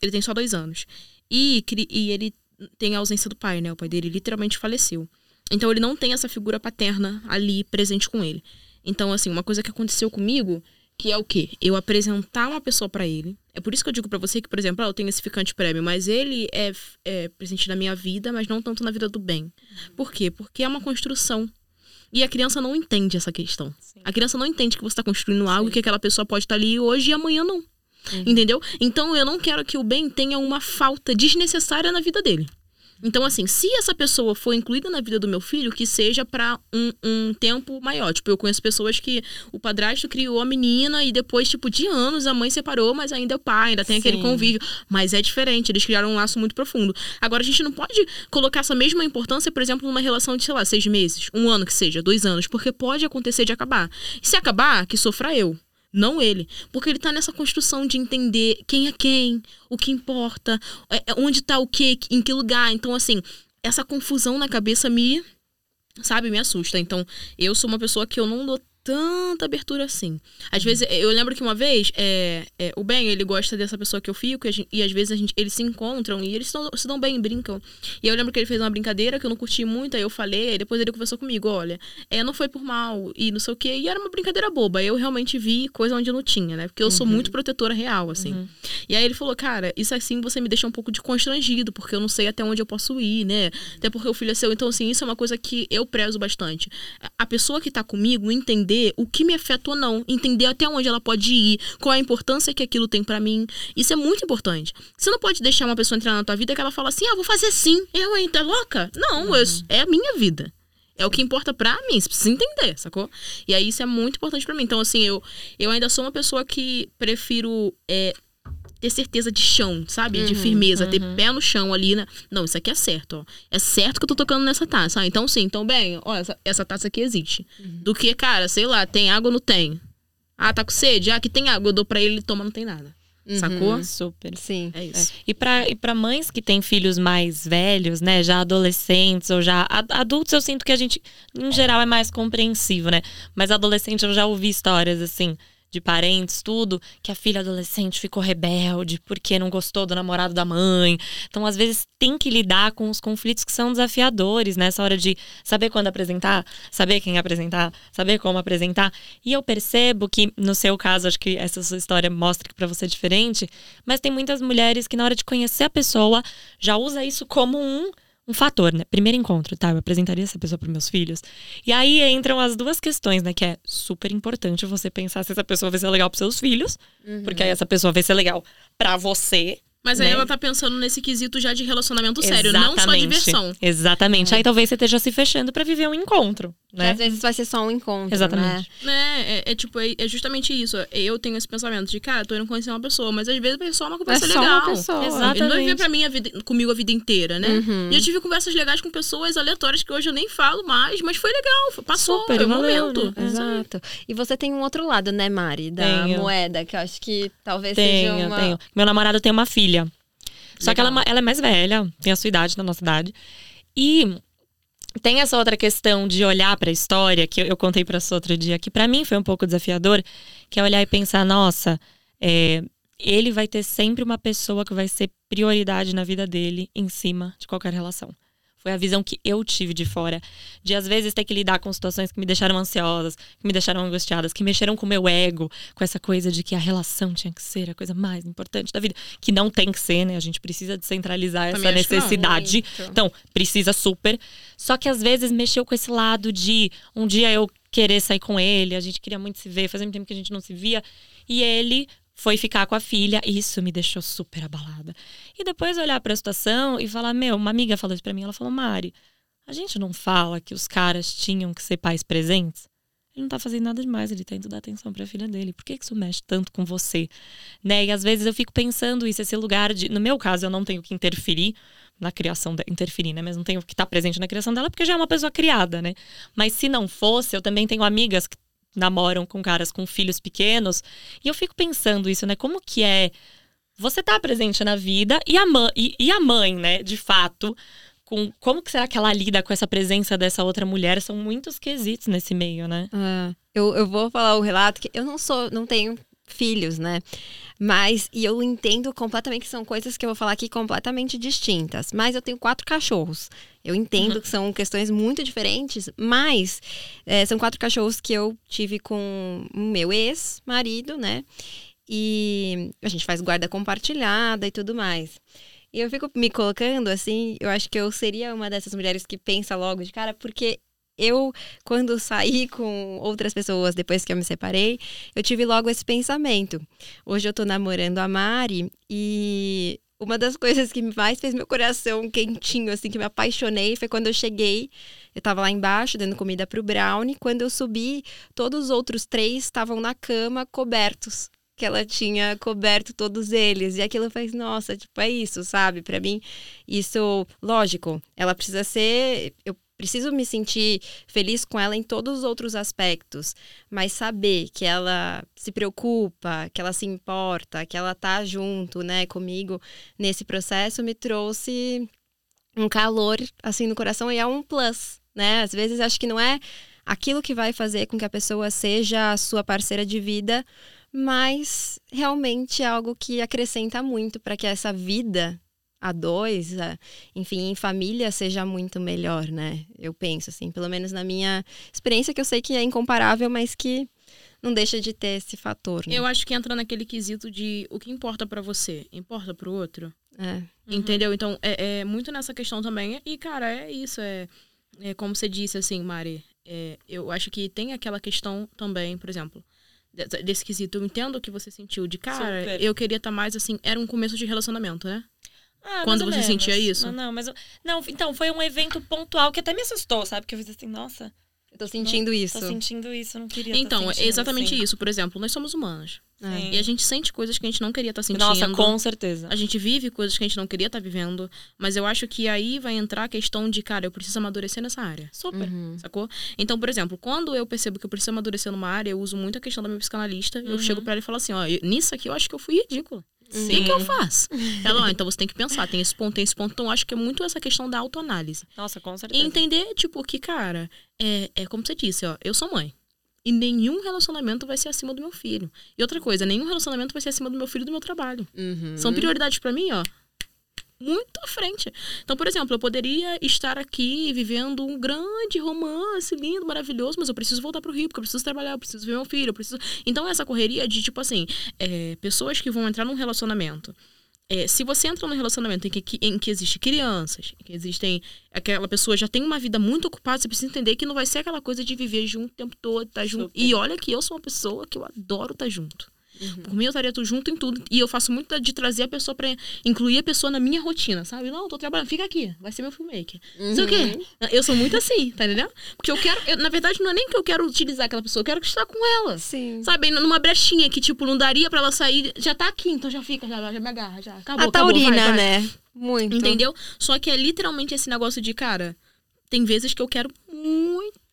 Ele tem só dois anos. E, e ele tem a ausência do pai, né? O pai dele literalmente faleceu. Então ele não tem essa figura paterna ali presente com ele. Então, assim, uma coisa que aconteceu comigo, que é o quê? Eu apresentar uma pessoa para ele. É por isso que eu digo para você que, por exemplo, ah, eu tenho esse ficante prêmio, mas ele é, é presente na minha vida, mas não tanto na vida do bem. Por quê? Porque é uma construção. E a criança não entende essa questão. Sim. A criança não entende que você está construindo algo Sim. que aquela pessoa pode estar tá ali hoje e amanhã não. Uhum. Entendeu? Então eu não quero que o bem tenha uma falta desnecessária na vida dele. Então, assim, se essa pessoa for incluída na vida do meu filho, que seja para um, um tempo maior. Tipo, eu conheço pessoas que o padrasto criou a menina e depois, tipo, de anos a mãe separou, mas ainda é o pai, ainda tem Sim. aquele convívio. Mas é diferente, eles criaram um laço muito profundo. Agora, a gente não pode colocar essa mesma importância, por exemplo, numa relação de, sei lá, seis meses, um ano que seja, dois anos, porque pode acontecer de acabar. E se acabar, que sofra eu não ele. Porque ele tá nessa construção de entender quem é quem, o que importa, é, é, onde tá o que, em que lugar. Então, assim, essa confusão na cabeça me, sabe, me assusta. Então, eu sou uma pessoa que eu não dou tanta abertura assim. Às uhum. vezes, eu lembro que uma vez, é, é, o Ben, ele gosta dessa pessoa que eu fico, e, gente, e às vezes a gente, eles se encontram e eles se, se dão bem, brincam. E eu lembro que ele fez uma brincadeira que eu não curti muito, aí eu falei, aí depois ele conversou comigo, olha, é, não foi por mal, e não sei o quê, e era uma brincadeira boba. Eu realmente vi coisa onde não tinha, né? Porque eu uhum. sou muito protetora real, assim. Uhum. E aí ele falou, cara, isso assim você me deixa um pouco de constrangido, porque eu não sei até onde eu posso ir, né? Até porque o filho é seu. Então, assim, isso é uma coisa que eu prezo bastante. A pessoa que tá comigo entender entender o que me afeta ou não, entender até onde ela pode ir, qual a importância que aquilo tem para mim. Isso é muito importante. Você não pode deixar uma pessoa entrar na tua vida que ela fala assim: "Ah, vou fazer sim". Eu, hein, tá louca? Não, uhum. eu, é a minha vida. É o que importa pra mim, você precisa entender, sacou? E aí isso é muito importante para mim. Então, assim, eu, eu ainda sou uma pessoa que prefiro é, ter certeza de chão, sabe? Uhum, de firmeza, uhum. ter pé no chão ali. Né? Não, isso aqui é certo, ó. É certo que eu tô tocando nessa taça. Ah, então sim, então bem, ó, essa, essa taça aqui existe. Uhum. Do que, cara, sei lá, tem água ou não tem? Ah, tá com sede? Ah, aqui tem água. Eu dou pra ele, ele toma, não tem nada. Uhum, Sacou? Super. Sim. É isso. É. E para e pra mães que têm filhos mais velhos, né? Já adolescentes ou já adultos, eu sinto que a gente, em geral, é mais compreensivo, né? Mas adolescente, eu já ouvi histórias assim de parentes, tudo, que a filha adolescente ficou rebelde porque não gostou do namorado da mãe. Então, às vezes, tem que lidar com os conflitos que são desafiadores nessa hora de saber quando apresentar, saber quem apresentar, saber como apresentar. E eu percebo que, no seu caso, acho que essa sua história mostra que para você é diferente, mas tem muitas mulheres que, na hora de conhecer a pessoa, já usa isso como um um fator, né? Primeiro encontro, tá? Eu apresentaria essa pessoa para meus filhos. E aí entram as duas questões, né? Que é super importante você pensar se essa pessoa vai ser legal para seus filhos, uhum. porque aí essa pessoa vai ser legal para você mas aí né? ela tá pensando nesse quesito já de relacionamento sério, Exatamente. não só diversão. Exatamente. É. Aí talvez você esteja se fechando para viver um encontro. Né? Que às vezes vai ser só um encontro. Exatamente. Né? É, é, é, tipo, é, é, justamente isso. Eu tenho esse pensamento de, cara, tô indo conhecer uma pessoa, mas às vezes vai ser só uma conversa é legal. Só uma pessoa. Exatamente. Ele não viver pra mim a vida, comigo a vida inteira, né? Uhum. E eu tive conversas legais com pessoas aleatórias que hoje eu nem falo mais, mas foi legal. Passou, Super, é o momento. Né? Exato. E você tem um outro lado, né, Mari? Da tenho. moeda, que eu acho que talvez tenho, seja uma... Tenho. Meu namorado tem uma filha. Só Legal. que ela, é ela é mais velha, tem a sua idade, na nossa idade. E tem essa outra questão de olhar para a história, que eu, eu contei para você outro dia, que para mim foi um pouco desafiador, que é olhar e pensar, nossa, é, ele vai ter sempre uma pessoa que vai ser prioridade na vida dele em cima de qualquer relação. Foi a visão que eu tive de fora. De às vezes ter que lidar com situações que me deixaram ansiosas, que me deixaram angustiadas, que mexeram com o meu ego, com essa coisa de que a relação tinha que ser a coisa mais importante da vida. Que não tem que ser, né? A gente precisa descentralizar Também essa necessidade. Então, precisa super. Só que às vezes mexeu com esse lado de um dia eu querer sair com ele, a gente queria muito se ver, fazia muito tempo que a gente não se via. E ele foi ficar com a filha. Isso me deixou super abalada. E depois olhar para a situação e falar: Meu, uma amiga falou isso para mim. Ela falou: Mari, A gente não fala que os caras tinham que ser pais presentes? Ele não tá fazendo nada demais, ele tá indo dar atenção pra filha dele. Por que, que isso mexe tanto com você? Né? E às vezes eu fico pensando isso, esse lugar de. No meu caso, eu não tenho que interferir na criação dela. Interferir, né? Mas não tenho que estar tá presente na criação dela, porque já é uma pessoa criada, né? Mas se não fosse, eu também tenho amigas que namoram com caras com filhos pequenos. E eu fico pensando isso, né? Como que é você tá presente na vida e a mãe, e, e a mãe né, de fato, com como que será que ela lida com essa presença dessa outra mulher? São muitos quesitos nesse meio, né? É, eu, eu vou falar o relato que eu não sou, não tenho filhos, né? Mas, e eu entendo completamente que são coisas que eu vou falar aqui completamente distintas. Mas eu tenho quatro cachorros. Eu entendo uhum. que são questões muito diferentes, mas é, são quatro cachorros que eu tive com o meu ex-marido, né? E a gente faz guarda compartilhada e tudo mais. E eu fico me colocando assim, eu acho que eu seria uma dessas mulheres que pensa logo de cara, porque eu, quando saí com outras pessoas depois que eu me separei, eu tive logo esse pensamento. Hoje eu tô namorando a Mari e uma das coisas que mais fez meu coração quentinho, assim, que me apaixonei, foi quando eu cheguei. Eu tava lá embaixo dando comida pro Brownie. Quando eu subi, todos os outros três estavam na cama cobertos que ela tinha coberto todos eles. E aquilo fez, nossa, tipo, é isso, sabe? Para mim, isso, lógico, ela precisa ser. Eu preciso me sentir feliz com ela em todos os outros aspectos, mas saber que ela se preocupa, que ela se importa, que ela tá junto, né, comigo nesse processo me trouxe um calor assim no coração e é um plus, né? Às vezes acho que não é aquilo que vai fazer com que a pessoa seja a sua parceira de vida, mas realmente é algo que acrescenta muito para que essa vida a dois, a, enfim, em família seja muito melhor, né? Eu penso assim, pelo menos na minha experiência que eu sei que é incomparável, mas que não deixa de ter esse fator. Né? Eu acho que entra naquele quesito de o que importa para você, importa para o outro. É. Entendeu? Uhum. Então é, é, muito nessa questão também. E cara, é isso, é, é como você disse assim, Mari. É, eu acho que tem aquela questão também, por exemplo desse quesito. Eu entendo o que você sentiu de cara, Super. eu queria estar tá mais assim. Era um começo de relacionamento, né? Ah, Quando você menos. sentia isso? Não, não, mas eu, não, então foi um evento pontual que até me assustou, sabe? Que eu fiz assim, nossa, eu tô sentindo não, isso. Tô sentindo isso, não queria Então, é exatamente assim. isso. Por exemplo, nós somos humanos. É. E a gente sente coisas que a gente não queria estar tá sentindo. Nossa, com certeza. A gente vive coisas que a gente não queria estar tá vivendo. Mas eu acho que aí vai entrar a questão de, cara, eu preciso amadurecer nessa área. Super. Uhum. Sacou? Então, por exemplo, quando eu percebo que eu preciso amadurecer numa área, eu uso muito a questão da minha psicanalista. Uhum. Eu chego pra ela e falo assim: ó, nisso aqui eu acho que eu fui ridícula. O que, que eu faço? Ela, ó, então você tem que pensar, tem esse ponto, tem esse ponto. Então, acho que é muito essa questão da autoanálise. Nossa, com certeza. E entender, tipo, que, cara, é, é como você disse, ó, eu sou mãe. E nenhum relacionamento vai ser acima do meu filho. E outra coisa, nenhum relacionamento vai ser acima do meu filho e do meu trabalho. Uhum. São prioridades para mim, ó muito à frente. Então, por exemplo, eu poderia estar aqui vivendo um grande romance lindo, maravilhoso, mas eu preciso voltar pro Rio, porque eu preciso trabalhar, eu preciso ver meu filho, eu preciso. Então, essa correria de, tipo assim, é, pessoas que vão entrar num relacionamento. É, se você entra num relacionamento em que, em que existe crianças, em que existem. aquela pessoa já tem uma vida muito ocupada, você precisa entender que não vai ser aquela coisa de viver junto o tempo todo, estar tá junto. E olha que eu sou uma pessoa que eu adoro estar tá junto. Uhum. Por mim, eu estaria tudo junto em tudo. E eu faço muito de trazer a pessoa pra incluir a pessoa na minha rotina, sabe? Não, eu tô trabalhando, fica aqui, vai ser meu filmmaker. Uhum. Sei o quê. Uhum. Eu sou muito assim, tá entendendo? Porque eu quero, eu, na verdade, não é nem que eu quero utilizar aquela pessoa, eu quero estar com ela. Sim. Sabe? Numa brechinha que, tipo, não daria pra ela sair, já tá aqui, então já fica, já, já me agarra, já. Acabou, a taurina, acabou, vai, vai. né? Muito. Entendeu? Só que é literalmente esse negócio de, cara, tem vezes que eu quero muito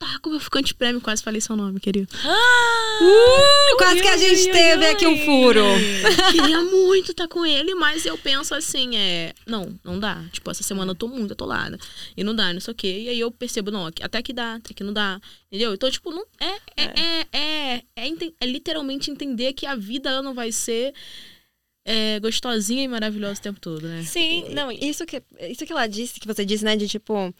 Tá, como eu ficante prêmio, quase falei seu nome, querido. Ah, uh, quase que a gente teve ui, aqui um furo. Queria muito estar tá com ele, mas eu penso assim, é. Não, não dá. Tipo, essa semana eu tô muito atolada. E não dá, não sei o quê. E aí eu percebo, não, até que dá, até que não dá. Entendeu? Então, tipo, não. É, é, é, é, é, é, é literalmente entender que a vida ela não vai ser. É, gostosinha e maravilhosa o tempo todo, né? Sim, não, isso que, isso que ela disse, que você disse, né, de tipo,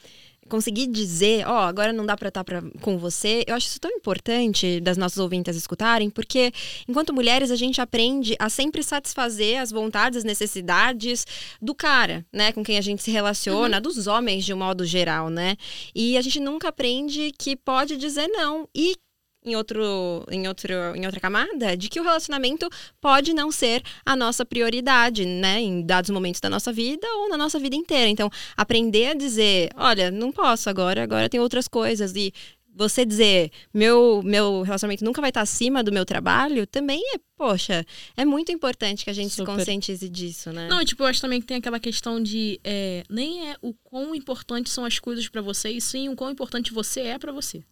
conseguir dizer, ó, oh, agora não dá para estar pra, com você, eu acho isso tão importante das nossas ouvintes escutarem, porque enquanto mulheres a gente aprende a sempre satisfazer as vontades, as necessidades do cara, né, com quem a gente se relaciona, uhum. dos homens de um modo geral, né? E a gente nunca aprende que pode dizer não. E em outro, em outro, em outra camada, de que o relacionamento pode não ser a nossa prioridade, né, em dados momentos da nossa vida ou na nossa vida inteira. Então, aprender a dizer, olha, não posso agora, agora tem outras coisas e você dizer meu meu relacionamento nunca vai estar acima do meu trabalho também é poxa é muito importante que a gente Super. se conscientize disso né Não, tipo, eu acho também que tem aquela questão de. é, nem é o quão importantes são as coisas pra você, e sim o quão importante você é pra você.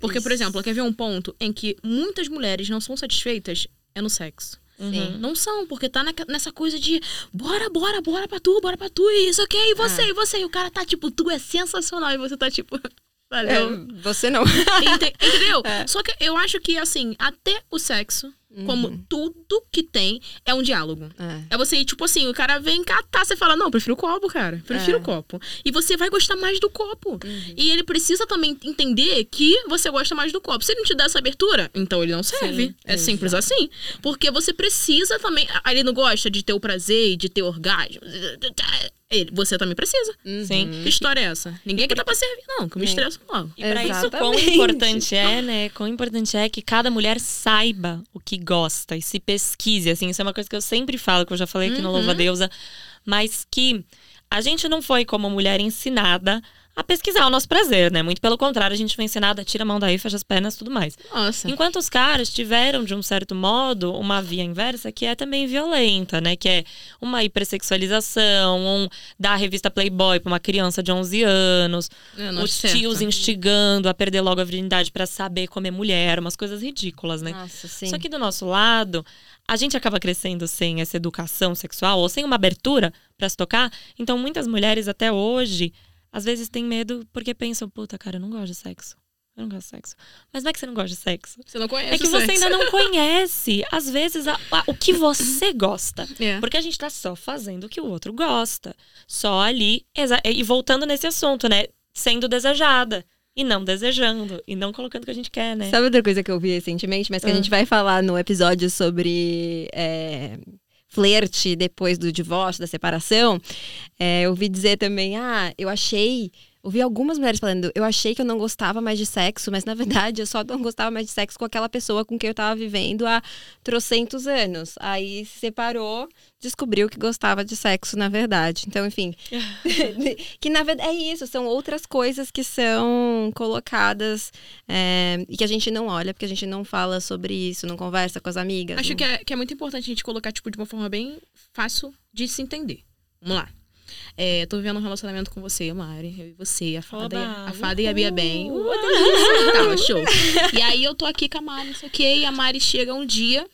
Porque, por exemplo, quer ver um ponto em que muitas mulheres não são satisfeitas? É no sexo. Sim. Não são, porque tá naque- nessa coisa de bora, bora, bora pra tu, bora pra tu, e isso aqui, e você, Ah. e você. E o cara tá tipo, tu é sensacional, e você tá tipo, É, valeu. você não Ente- Entendeu? É. Só que eu acho que, assim, até o sexo, como Uhum. tudo que tem, é um diálogo. É. É você, tipo assim, o cara vem catar, você fala, não, prefiro o copo, cara. Prefiro É. o copo. E você vai gostar mais do copo. Uhum. E ele precisa também entender que você gosta mais do copo. Se ele não te dá essa abertura, então ele não serve. Sim, é simples assim. Porque você precisa também. Ele não gosta de ter o prazer, e de ter orgasmo. Ele, você também precisa. Sim. Que história é essa? Ninguém aqui tá pra servir, não, que eu me estresso logo. E pra isso, quão Exatamente. importante é, né? Quão importante é que cada mulher saiba o que gosta e se pesquise, assim. Isso é uma coisa que eu sempre falo, que eu já falei aqui no Uhum. Louva a Deusa. Mas que a gente não foi, como mulher, ensinada a pesquisar o nosso prazer, né? Muito pelo contrário, a gente foi ensinada a tira a mão daí, fecha as pernas, tudo mais. Nossa. Enquanto os caras tiveram, de um certo modo, uma via inversa que é também violenta, né? Que é uma hipersexualização, um dar a revista Playboy pra uma criança de 11 anos, É, os certo. tios instigando a perder logo a virgindade pra saber comer mulher, umas coisas ridículas, né? Nossa, sim. Só que do nosso lado, a gente acaba crescendo sem essa educação sexual ou sem uma abertura pra se tocar. Então, muitas mulheres até hoje, às vezes têm medo porque pensam, puta, cara, eu não gosto de sexo. Eu não gosto de sexo. Mas não é que você não gosta de sexo. Você não conhece É que o você sexo. ainda não conhece, às vezes, a- a- o que você gosta. É. Porque a gente tá só fazendo o que o outro gosta. Só ali. E voltando nesse assunto, né? Sendo desejada. E não desejando. E não colocando o que a gente quer, né? Sabe outra coisa que eu vi recentemente, mas que a Ah. gente vai falar no episódio sobre é, flerte depois do divórcio, da separação? É, eu ouvi dizer também, ah, eu achei. Ouvi algumas mulheres falando, eu achei que eu não gostava mais de sexo, mas na verdade eu só não gostava mais de sexo com aquela pessoa com quem eu tava vivendo há trocentos anos. Aí se separou, descobriu que gostava de sexo, na verdade. Então, enfim. que na verdade é isso, são outras coisas que são colocadas é, e que a gente não olha, porque a gente não fala sobre isso, não conversa com as amigas. Acho não- que é, que é muito importante a gente colocar, tipo, de uma forma bem fácil de se entender. Vamos lá. É, tô vivendo um relacionamento com você, Mari. Eu e você, a Fada, e, a, fada e a Bia bem. Uh. Tava show. E aí eu tô aqui com a Mari, não sei o quê, e a Mari chega um dia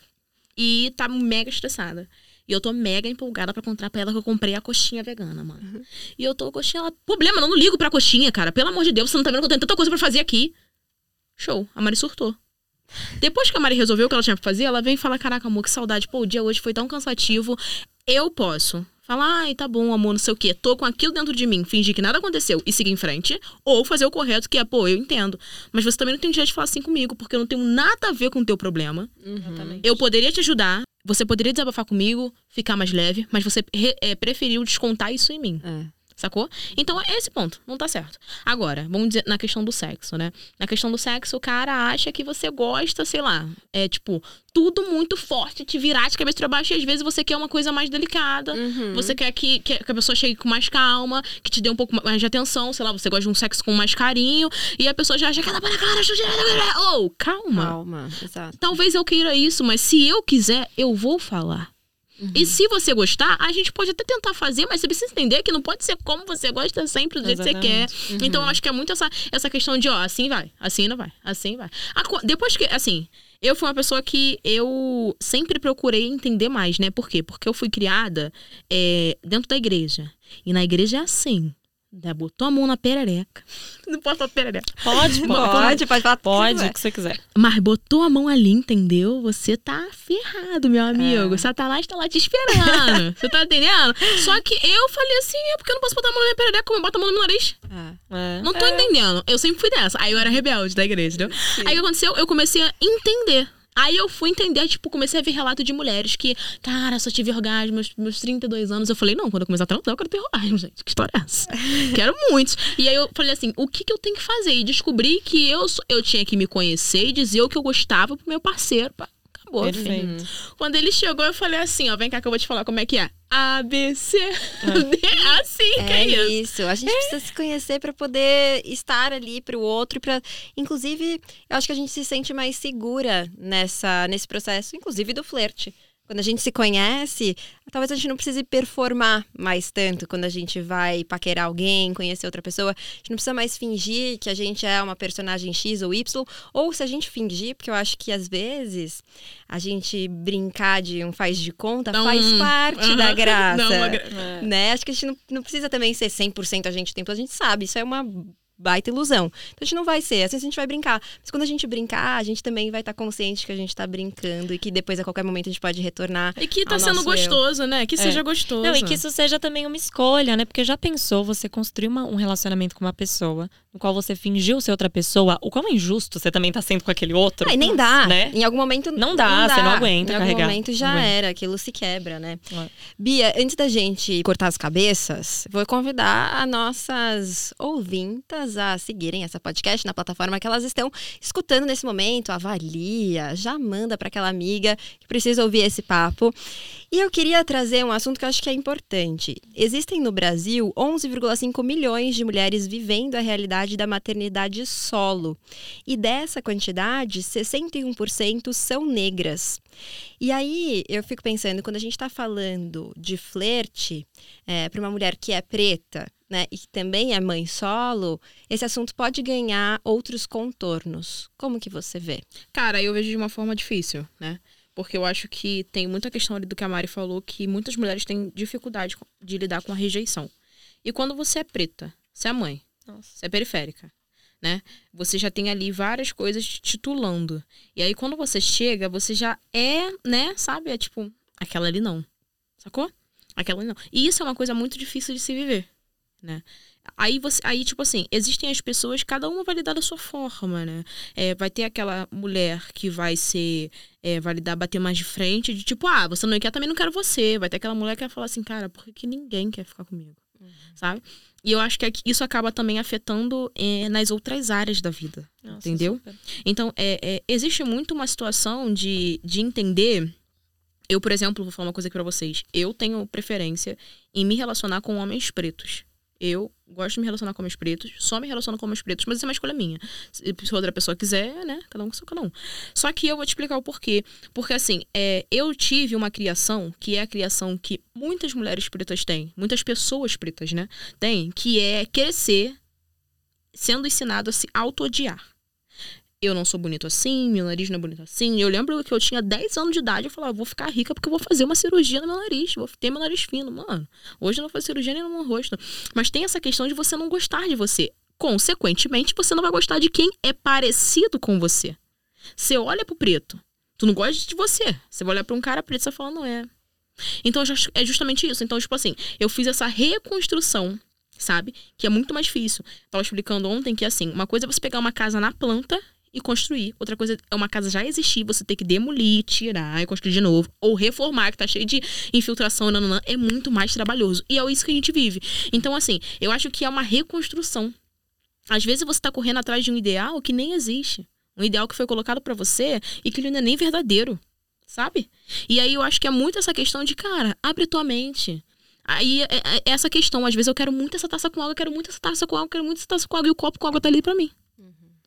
e tá mega estressada. E eu tô mega empolgada pra contar pra ela que eu comprei a coxinha vegana, mano. E eu tô com a coxinha, ela, problema, eu não ligo pra coxinha, cara. Pelo amor de Deus, você não tá vendo que eu tenho tanta coisa pra fazer aqui. Show. A Mari surtou. Depois que a Mari resolveu o que ela tinha pra fazer, ela vem falar: Caraca, amor, que saudade. Pô, o dia hoje foi tão cansativo. Eu posso falar, ai, tá bom, amor, não sei o quê. Tô com aquilo dentro de mim, fingir que nada aconteceu e seguir em frente. Ou fazer o correto, que é, pô, eu entendo. Mas você também não tem direito de falar assim comigo, porque eu não tenho nada a ver com o teu problema. Uhum. Eu poderia te ajudar, você poderia desabafar comigo, ficar mais leve, mas você é, preferiu descontar isso em mim. É. Sacou? Então é esse ponto, não tá certo. Agora, vamos dizer na questão do sexo, né? Na questão do sexo, o cara acha que você gosta, sei lá, é tipo, tudo muito forte, te virar de cabeça pra baixo e às vezes você quer uma coisa mais delicada. Uhum. Você quer que, que a pessoa chegue com mais calma, que te dê um pouco mais de atenção, sei lá, você gosta de um sexo com mais carinho, e a pessoa já acha que ela para cara, oh, calma. Calma, exato. Talvez eu queira isso, mas se eu quiser, eu vou falar. E se você gostar, a gente pode até tentar fazer, mas você precisa entender que não pode ser como você gosta sempre do jeito que você quer. Exatamente. Então eu acho que é muito essa, essa questão de, ó, assim vai, assim não vai, assim vai. Depois que, assim, eu fui uma pessoa que eu sempre procurei entender mais, né? Por quê? Porque eu fui criada é, dentro da igreja. E na igreja é assim. Né? Botou a mão na perereca. Não posso falar perereca. Pode, pode. Pode, pode falar Pode, o que você quiser. Mas botou a mão ali, entendeu? Você tá ferrado, meu amigo. É. Satanás tá lá te esperando. Você tá entendendo? Só que eu falei assim, é porque eu não posso botar a mão na minha perereca como eu boto a mão no meu nariz. É. É. Não tô entendendo. Eu sempre fui dessa. Aí eu era rebelde da igreja, entendeu? Aí o que aconteceu? Eu comecei a entender. Aí eu fui entender, tipo, comecei a ver relato de mulheres que, cara, só tive orgasmo meus, meus 32 anos. Eu falei, não, quando eu começar a transar, eu quero ter orgasmo, gente. Que história é essa? quero muitos. E aí eu falei assim, o que, que eu tenho que fazer? E descobri que eu, eu tinha que me conhecer e dizer o que eu gostava pro meu parceiro. Acabou. Perfeito. Quando ele chegou, eu falei assim, ó, vem cá que eu vou te falar como é que é. A, B, C, D, assim, que É é isso. isso. A gente precisa se conhecer para poder estar ali para o outro, para inclusive, eu acho que a gente se sente mais segura nessa nesse processo, inclusive do flerte. Quando a gente se conhece, talvez a gente não precise performar mais tanto quando a gente vai paquerar alguém, conhecer outra pessoa. A gente não precisa mais fingir que a gente é uma personagem X ou Y. Ou se a gente fingir, porque eu acho que às vezes a gente brincar de um faz de conta Dá faz um- parte da Aham, graça dá uma gra- né? Acho que a gente não, não precisa também ser 100% a gente o tempo, a gente sabe, isso é uma baita ilusão. Então a gente não vai ser, assim a gente vai brincar. Mas quando a gente brincar, a gente também vai estar consciente que a gente tá brincando e que depois a qualquer momento a gente pode retornar. E que tá ao sendo gostoso, né? Que seja gostoso. Não, e que isso seja também uma escolha, né? Porque já pensou você construir uma- um relacionamento com uma pessoa no qual você fingiu ser outra pessoa, o quão injusto você também tá sendo com aquele outro? Ah, e nem dá. Né? Em algum momento Não dá, você não aguenta Em algum carregar. momento já Não aguenta. era, aquilo se quebra, né? É. Bia, antes da gente cortar as cabeças, vou convidar as nossas ouvintas a seguirem essa podcast na plataforma que elas estão escutando nesse momento. Avalia, já manda para aquela amiga que precisa ouvir esse papo. E eu queria trazer um assunto que eu acho que é importante. Existem no Brasil 11,5 milhões de mulheres vivendo a realidade da maternidade solo. E dessa quantidade, 61% são negras. E aí eu fico pensando, quando a gente está falando de flerte para uma mulher que é preta, né, e que também é mãe solo, esse assunto pode ganhar outros contornos. Como que você vê? Cara, eu vejo de uma forma difícil, né? Porque eu acho que tem muita questão ali do que a Mari falou, que muitas mulheres têm dificuldade de lidar com a rejeição. E quando você é preta, você é mãe, você é periférica, né? Você já tem ali várias coisas te titulando. E aí quando você chega, você já é, né, sabe? É tipo, aquela ali não. Sacou? Aquela ali não. E isso é uma coisa muito difícil de se viver, né? Aí você, aí tipo assim, existem as pessoas, cada uma vai lidar da sua forma, né? É, vai ter aquela mulher que vai ser, é, vai lidar, bater mais de frente, de tipo, ah, você não quer, também não quero você. Vai ter aquela mulher que vai falar assim, cara, por que, ninguém quer ficar comigo? Sabe? E eu acho que isso acaba também afetando é, nas outras áreas da vida. Nossa, Entendeu? super. Então, é, é, existe muito uma situação de, de entender. Eu, por exemplo, vou falar uma coisa aqui pra vocês. Eu tenho preferência em me relacionar com homens pretos. Eu gosto de me relacionar com homens pretos, só me relaciono com homens pretos, mas isso é uma escolha minha. Se outra pessoa quiser, né? Cada um com seu cada um. Só que eu vou te explicar o porquê. Porque, assim, é, eu tive uma criação, que é a criação que muitas mulheres pretas têm, muitas pessoas pretas, né? Têm, que é crescer sendo ensinado a se auto-odiar eu não sou bonito assim, meu nariz não é bonito assim. Eu lembro que eu tinha 10 anos de idade, eu falava, vou ficar rica porque eu vou fazer uma cirurgia no meu nariz, vou ter meu nariz fino. Mano, hoje eu não faço cirurgia nem no meu rosto. Mas tem essa questão de você não gostar de você. Consequentemente, você não vai gostar de quem é parecido com você. Você olha pro preto, tu não gosta de você. Você vai olhar pra um cara preto e você fala, não é. Então é justamente isso. Então, tipo assim, eu fiz essa reconstrução, sabe? Que é muito mais difícil. Tava explicando ontem que, assim, uma coisa é você pegar uma casa na planta e construir. Outra coisa é uma casa já existir, você ter que demolir, tirar e construir de novo. Ou reformar, que tá cheio de infiltração, nananã, é muito mais trabalhoso. E é isso que a gente vive. Então, assim, eu acho que é uma reconstrução. Às vezes você tá correndo atrás de um ideal que nem existe. Um ideal que foi colocado pra você e que ele não é nem verdadeiro. Sabe? E aí eu acho que é muito essa questão de, cara, abre tua mente. Aí é, é- é essa questão, às vezes eu quero muito essa taça com água, quero muito essa taça com água, quero muito essa taça com água, e o copo com água tá ali pra mim.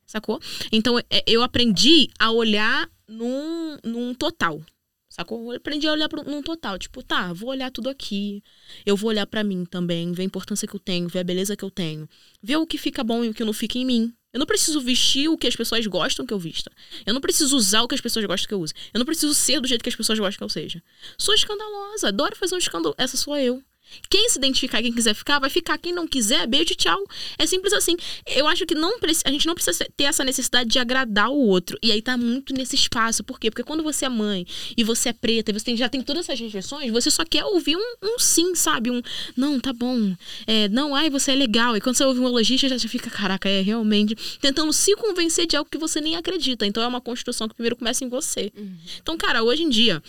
Sacou? Então é, eu aprendi a olhar num, num total. Sacou? Eu aprendi a olhar pro- num total. Tipo, tá, vou olhar tudo aqui. Eu vou olhar pra mim também, ver a importância que eu tenho, ver a beleza que eu tenho. Ver o que fica bom e o que não fica em mim. Eu não preciso vestir o que as pessoas gostam que eu vista. Eu não preciso usar o que as pessoas gostam que eu use. Eu não preciso ser do jeito que as pessoas gostam que eu seja. Sou escandalosa, adoro fazer um escândalo. Essa sou eu. Quem se identificar, quem quiser ficar, vai ficar. Quem não quiser, beijo, tchau. É simples assim. Eu acho que não a gente não precisa ter essa necessidade de agradar o outro. E aí tá muito nesse espaço. Por quê? Porque quando você é mãe e você é preta, e você tem- já tem todas essas rejeições, você só quer ouvir um, um sim, sabe? Um não, tá bom. É, não, ai, você é legal. E quando você ouve um elogio, já já fica, caraca, é realmente. Tentando se convencer de algo que você nem acredita. Então é uma construção que primeiro começa em você. Então, cara, hoje em dia.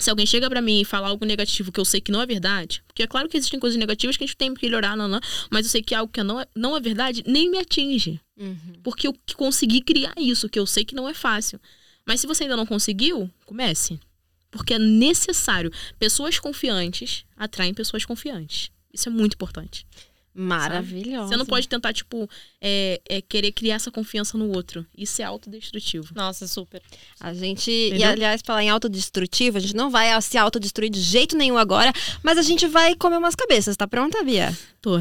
Se alguém chega pra mim e fala algo negativo que eu sei que não é verdade, porque é claro que existem coisas negativas que a gente tem que melhorar, não, não, mas eu sei que algo que não é, não é verdade nem me atinge. Porque eu consegui criar isso, que eu sei que não é fácil. Mas se você ainda não conseguiu, comece. Porque é necessário. Pessoas confiantes atraem pessoas confiantes. Isso é muito importante. Maravilhosa. Você não pode tentar, tipo, é, é querer criar essa confiança no outro. Isso é autodestrutivo. Nossa, super. A gente, e Entendeu? aliás, falar em autodestrutivo, a gente não vai se autodestruir de jeito nenhum agora, mas a gente vai comer umas cabeças. Tá pronta, Bia? Tô.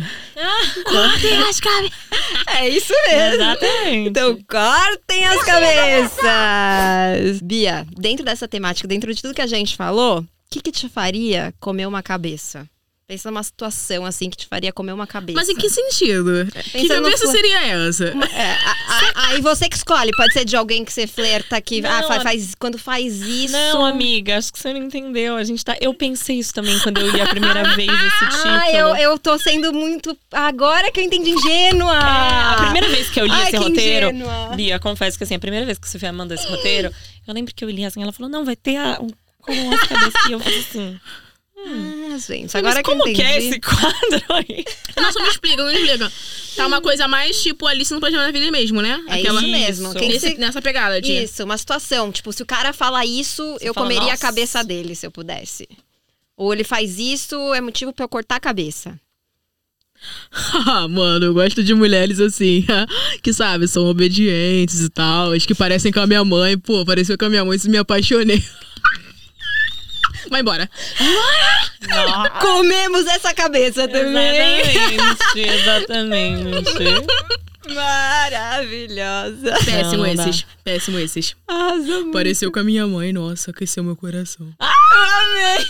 Cortem as cabeças. É isso mesmo. Exatamente. Então, cortem as cabeças! Bia, dentro dessa temática, dentro de tudo que a gente falou, o que, que te faria comer uma cabeça? Pensa numa situação assim que te faria comer uma cabeça. Mas em que sentido? Que Pensando no cabeça fla- seria essa? É, a- a- aí você que escolhe, pode ser de alguém que você flerta que Não, ah, fa- a- faz, quando faz isso. Não, amiga, acho que você não entendeu. A gente tá. Eu pensei isso também quando eu li a primeira vez esse título. Ah, eu, eu tô sendo muito. Agora que eu entendi ingênua! É, a primeira vez que eu li Ai, esse que roteiro, ingênua. Bia, confesso que assim, a primeira vez que a Sofia mandou esse roteiro, eu lembro que eu li assim, ela falou, não, vai ter a, um, com as cabeças. E eu falei assim, Ah, gente, mas agora que eu como entendi. que é esse quadro aí? Nossa, me explica, me explica. Tá uma coisa mais tipo Alice no Planeta da Vida mesmo, né? É isso mesmo. Isso. Quem Nesse- se- Nessa pegada de. Isso, uma situação. Tipo, se o cara fala isso, eu fala, comeria a "Nossa." cabeça dele se eu pudesse. Ou ele faz isso, é motivo pra eu cortar a cabeça. Ah, mano, eu gosto de mulheres assim, que sabe, são obedientes e tal, as que parecem com a minha mãe. Pô, pareceu com a minha mãe e me apaixonei. Vai embora. Comemos essa cabeça também. Exatamente, exatamente. Maravilhosa. Péssimo Não, não dá. esses. Péssimo esses. Arrasou muito. Pareceu com a minha mãe, nossa, aqueceu meu coração. Amei.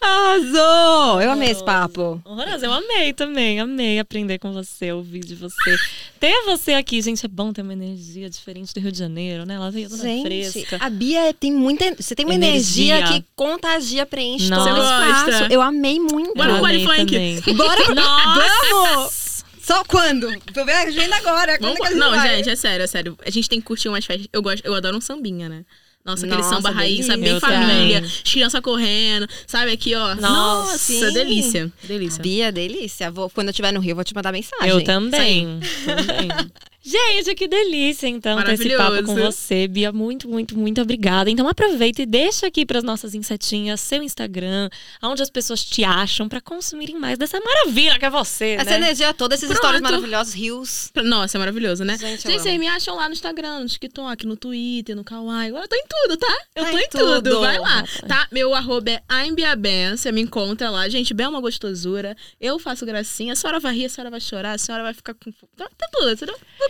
Arrasou. Eu amei esse papo. Horroroso, eu amei também, amei aprender com você, ouvir de você. Ter você aqui, gente, é bom ter uma energia diferente do Rio de Janeiro, né? Ela veio toda Gente, fresca. a Bia tem muita. Você tem uma energia, Energia. que contagia, preenche Nossa. todo o espaço. Eu amei muito. Bora pro Funk. Bora. Nossa! Vamos! Só quando? Tô vendo a agenda agora. Quando Vamos- é que a gente Não, vai? gente, é sério, é sério. A gente tem que curtir umas festas. Eu, gosto, eu adoro um sambinha, né? Nossa, aquele Nossa, samba raiz, delícia. sabe? Bem família. também. Crianças correndo, sabe? Aqui, ó. Nossa, sim. delícia. Delícia. Bia, delícia. Vou, quando eu estiver no Rio, eu vou te mandar mensagem. Eu também. também. Gente, que delícia, então, ter esse papo com você, Bia. Muito, muito, muito obrigada. Então, aproveita e deixa aqui para as nossas insetinhas seu Instagram, onde as pessoas te acham, para consumirem mais dessa maravilha que é você, Essa né? energia toda, esses Pronto. maravilhosos, rios. Nossa, é maravilhoso, né? Gente, vocês me acham lá no Instagram, no TikTok, no Twitter, no Kawaii. Agora eu tô em tudo, tá? Eu Tá tô em tudo. tudo. Vai lá, tá? Meu arroba é aimbiaben, você me encontra lá. Gente, Bel é uma gostosura. Eu faço gracinha. A senhora vai rir, a senhora vai chorar, a senhora vai ficar com... Tá, tá tudo,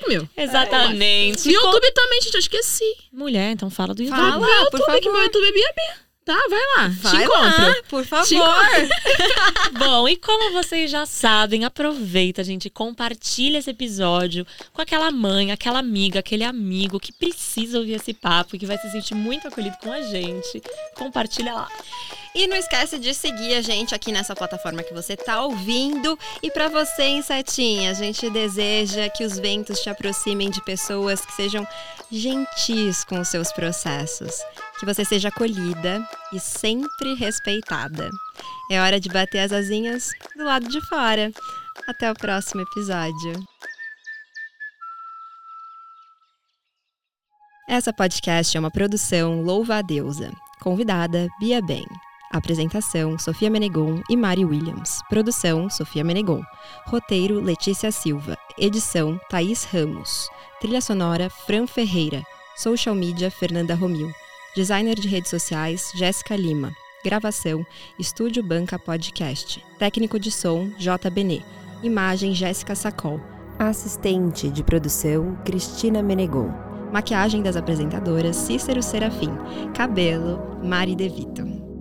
Tudo meu. Exatamente. No YouTube também, gente, eu esqueci. Mulher, então fala do YouTube. Fala. Meu por YouTube, que favor. meu YouTube é Bia B. Tá, vai lá. Vai Te encontro. lá, por favor. Bom, e como vocês já sabem, aproveita, gente, compartilha esse episódio com aquela mãe, aquela amiga, aquele amigo que precisa ouvir esse papo e que vai se sentir muito acolhido com a gente. Compartilha lá. E não esquece de seguir a gente aqui nessa plataforma que você tá ouvindo. E pra você, insetinha, a gente deseja que os ventos te aproximem de pessoas que sejam gentis com os seus processos. Que você seja acolhida e sempre respeitada. É hora de bater as asinhas do lado de fora. Até o próximo episódio. Essa podcast é uma produção Louva a Deusa. Convidada, Bia Bem. Apresentação, Sofia Menegon e Mari Williams. Produção, Sofia Menegon. Roteiro, Letícia Silva. Edição, Thaís Ramos. Trilha sonora, Fran Ferreira. Social media, Fernanda Romil. Designer de redes sociais, Jéssica Lima. Gravação, Estúdio Banca Podcast. Técnico de som, J. Benê. Imagem, Jéssica Sacol. Assistente de produção, Cristina Menegon. Maquiagem das apresentadoras, Cícero Serafim. Cabelo, Mari De Vito.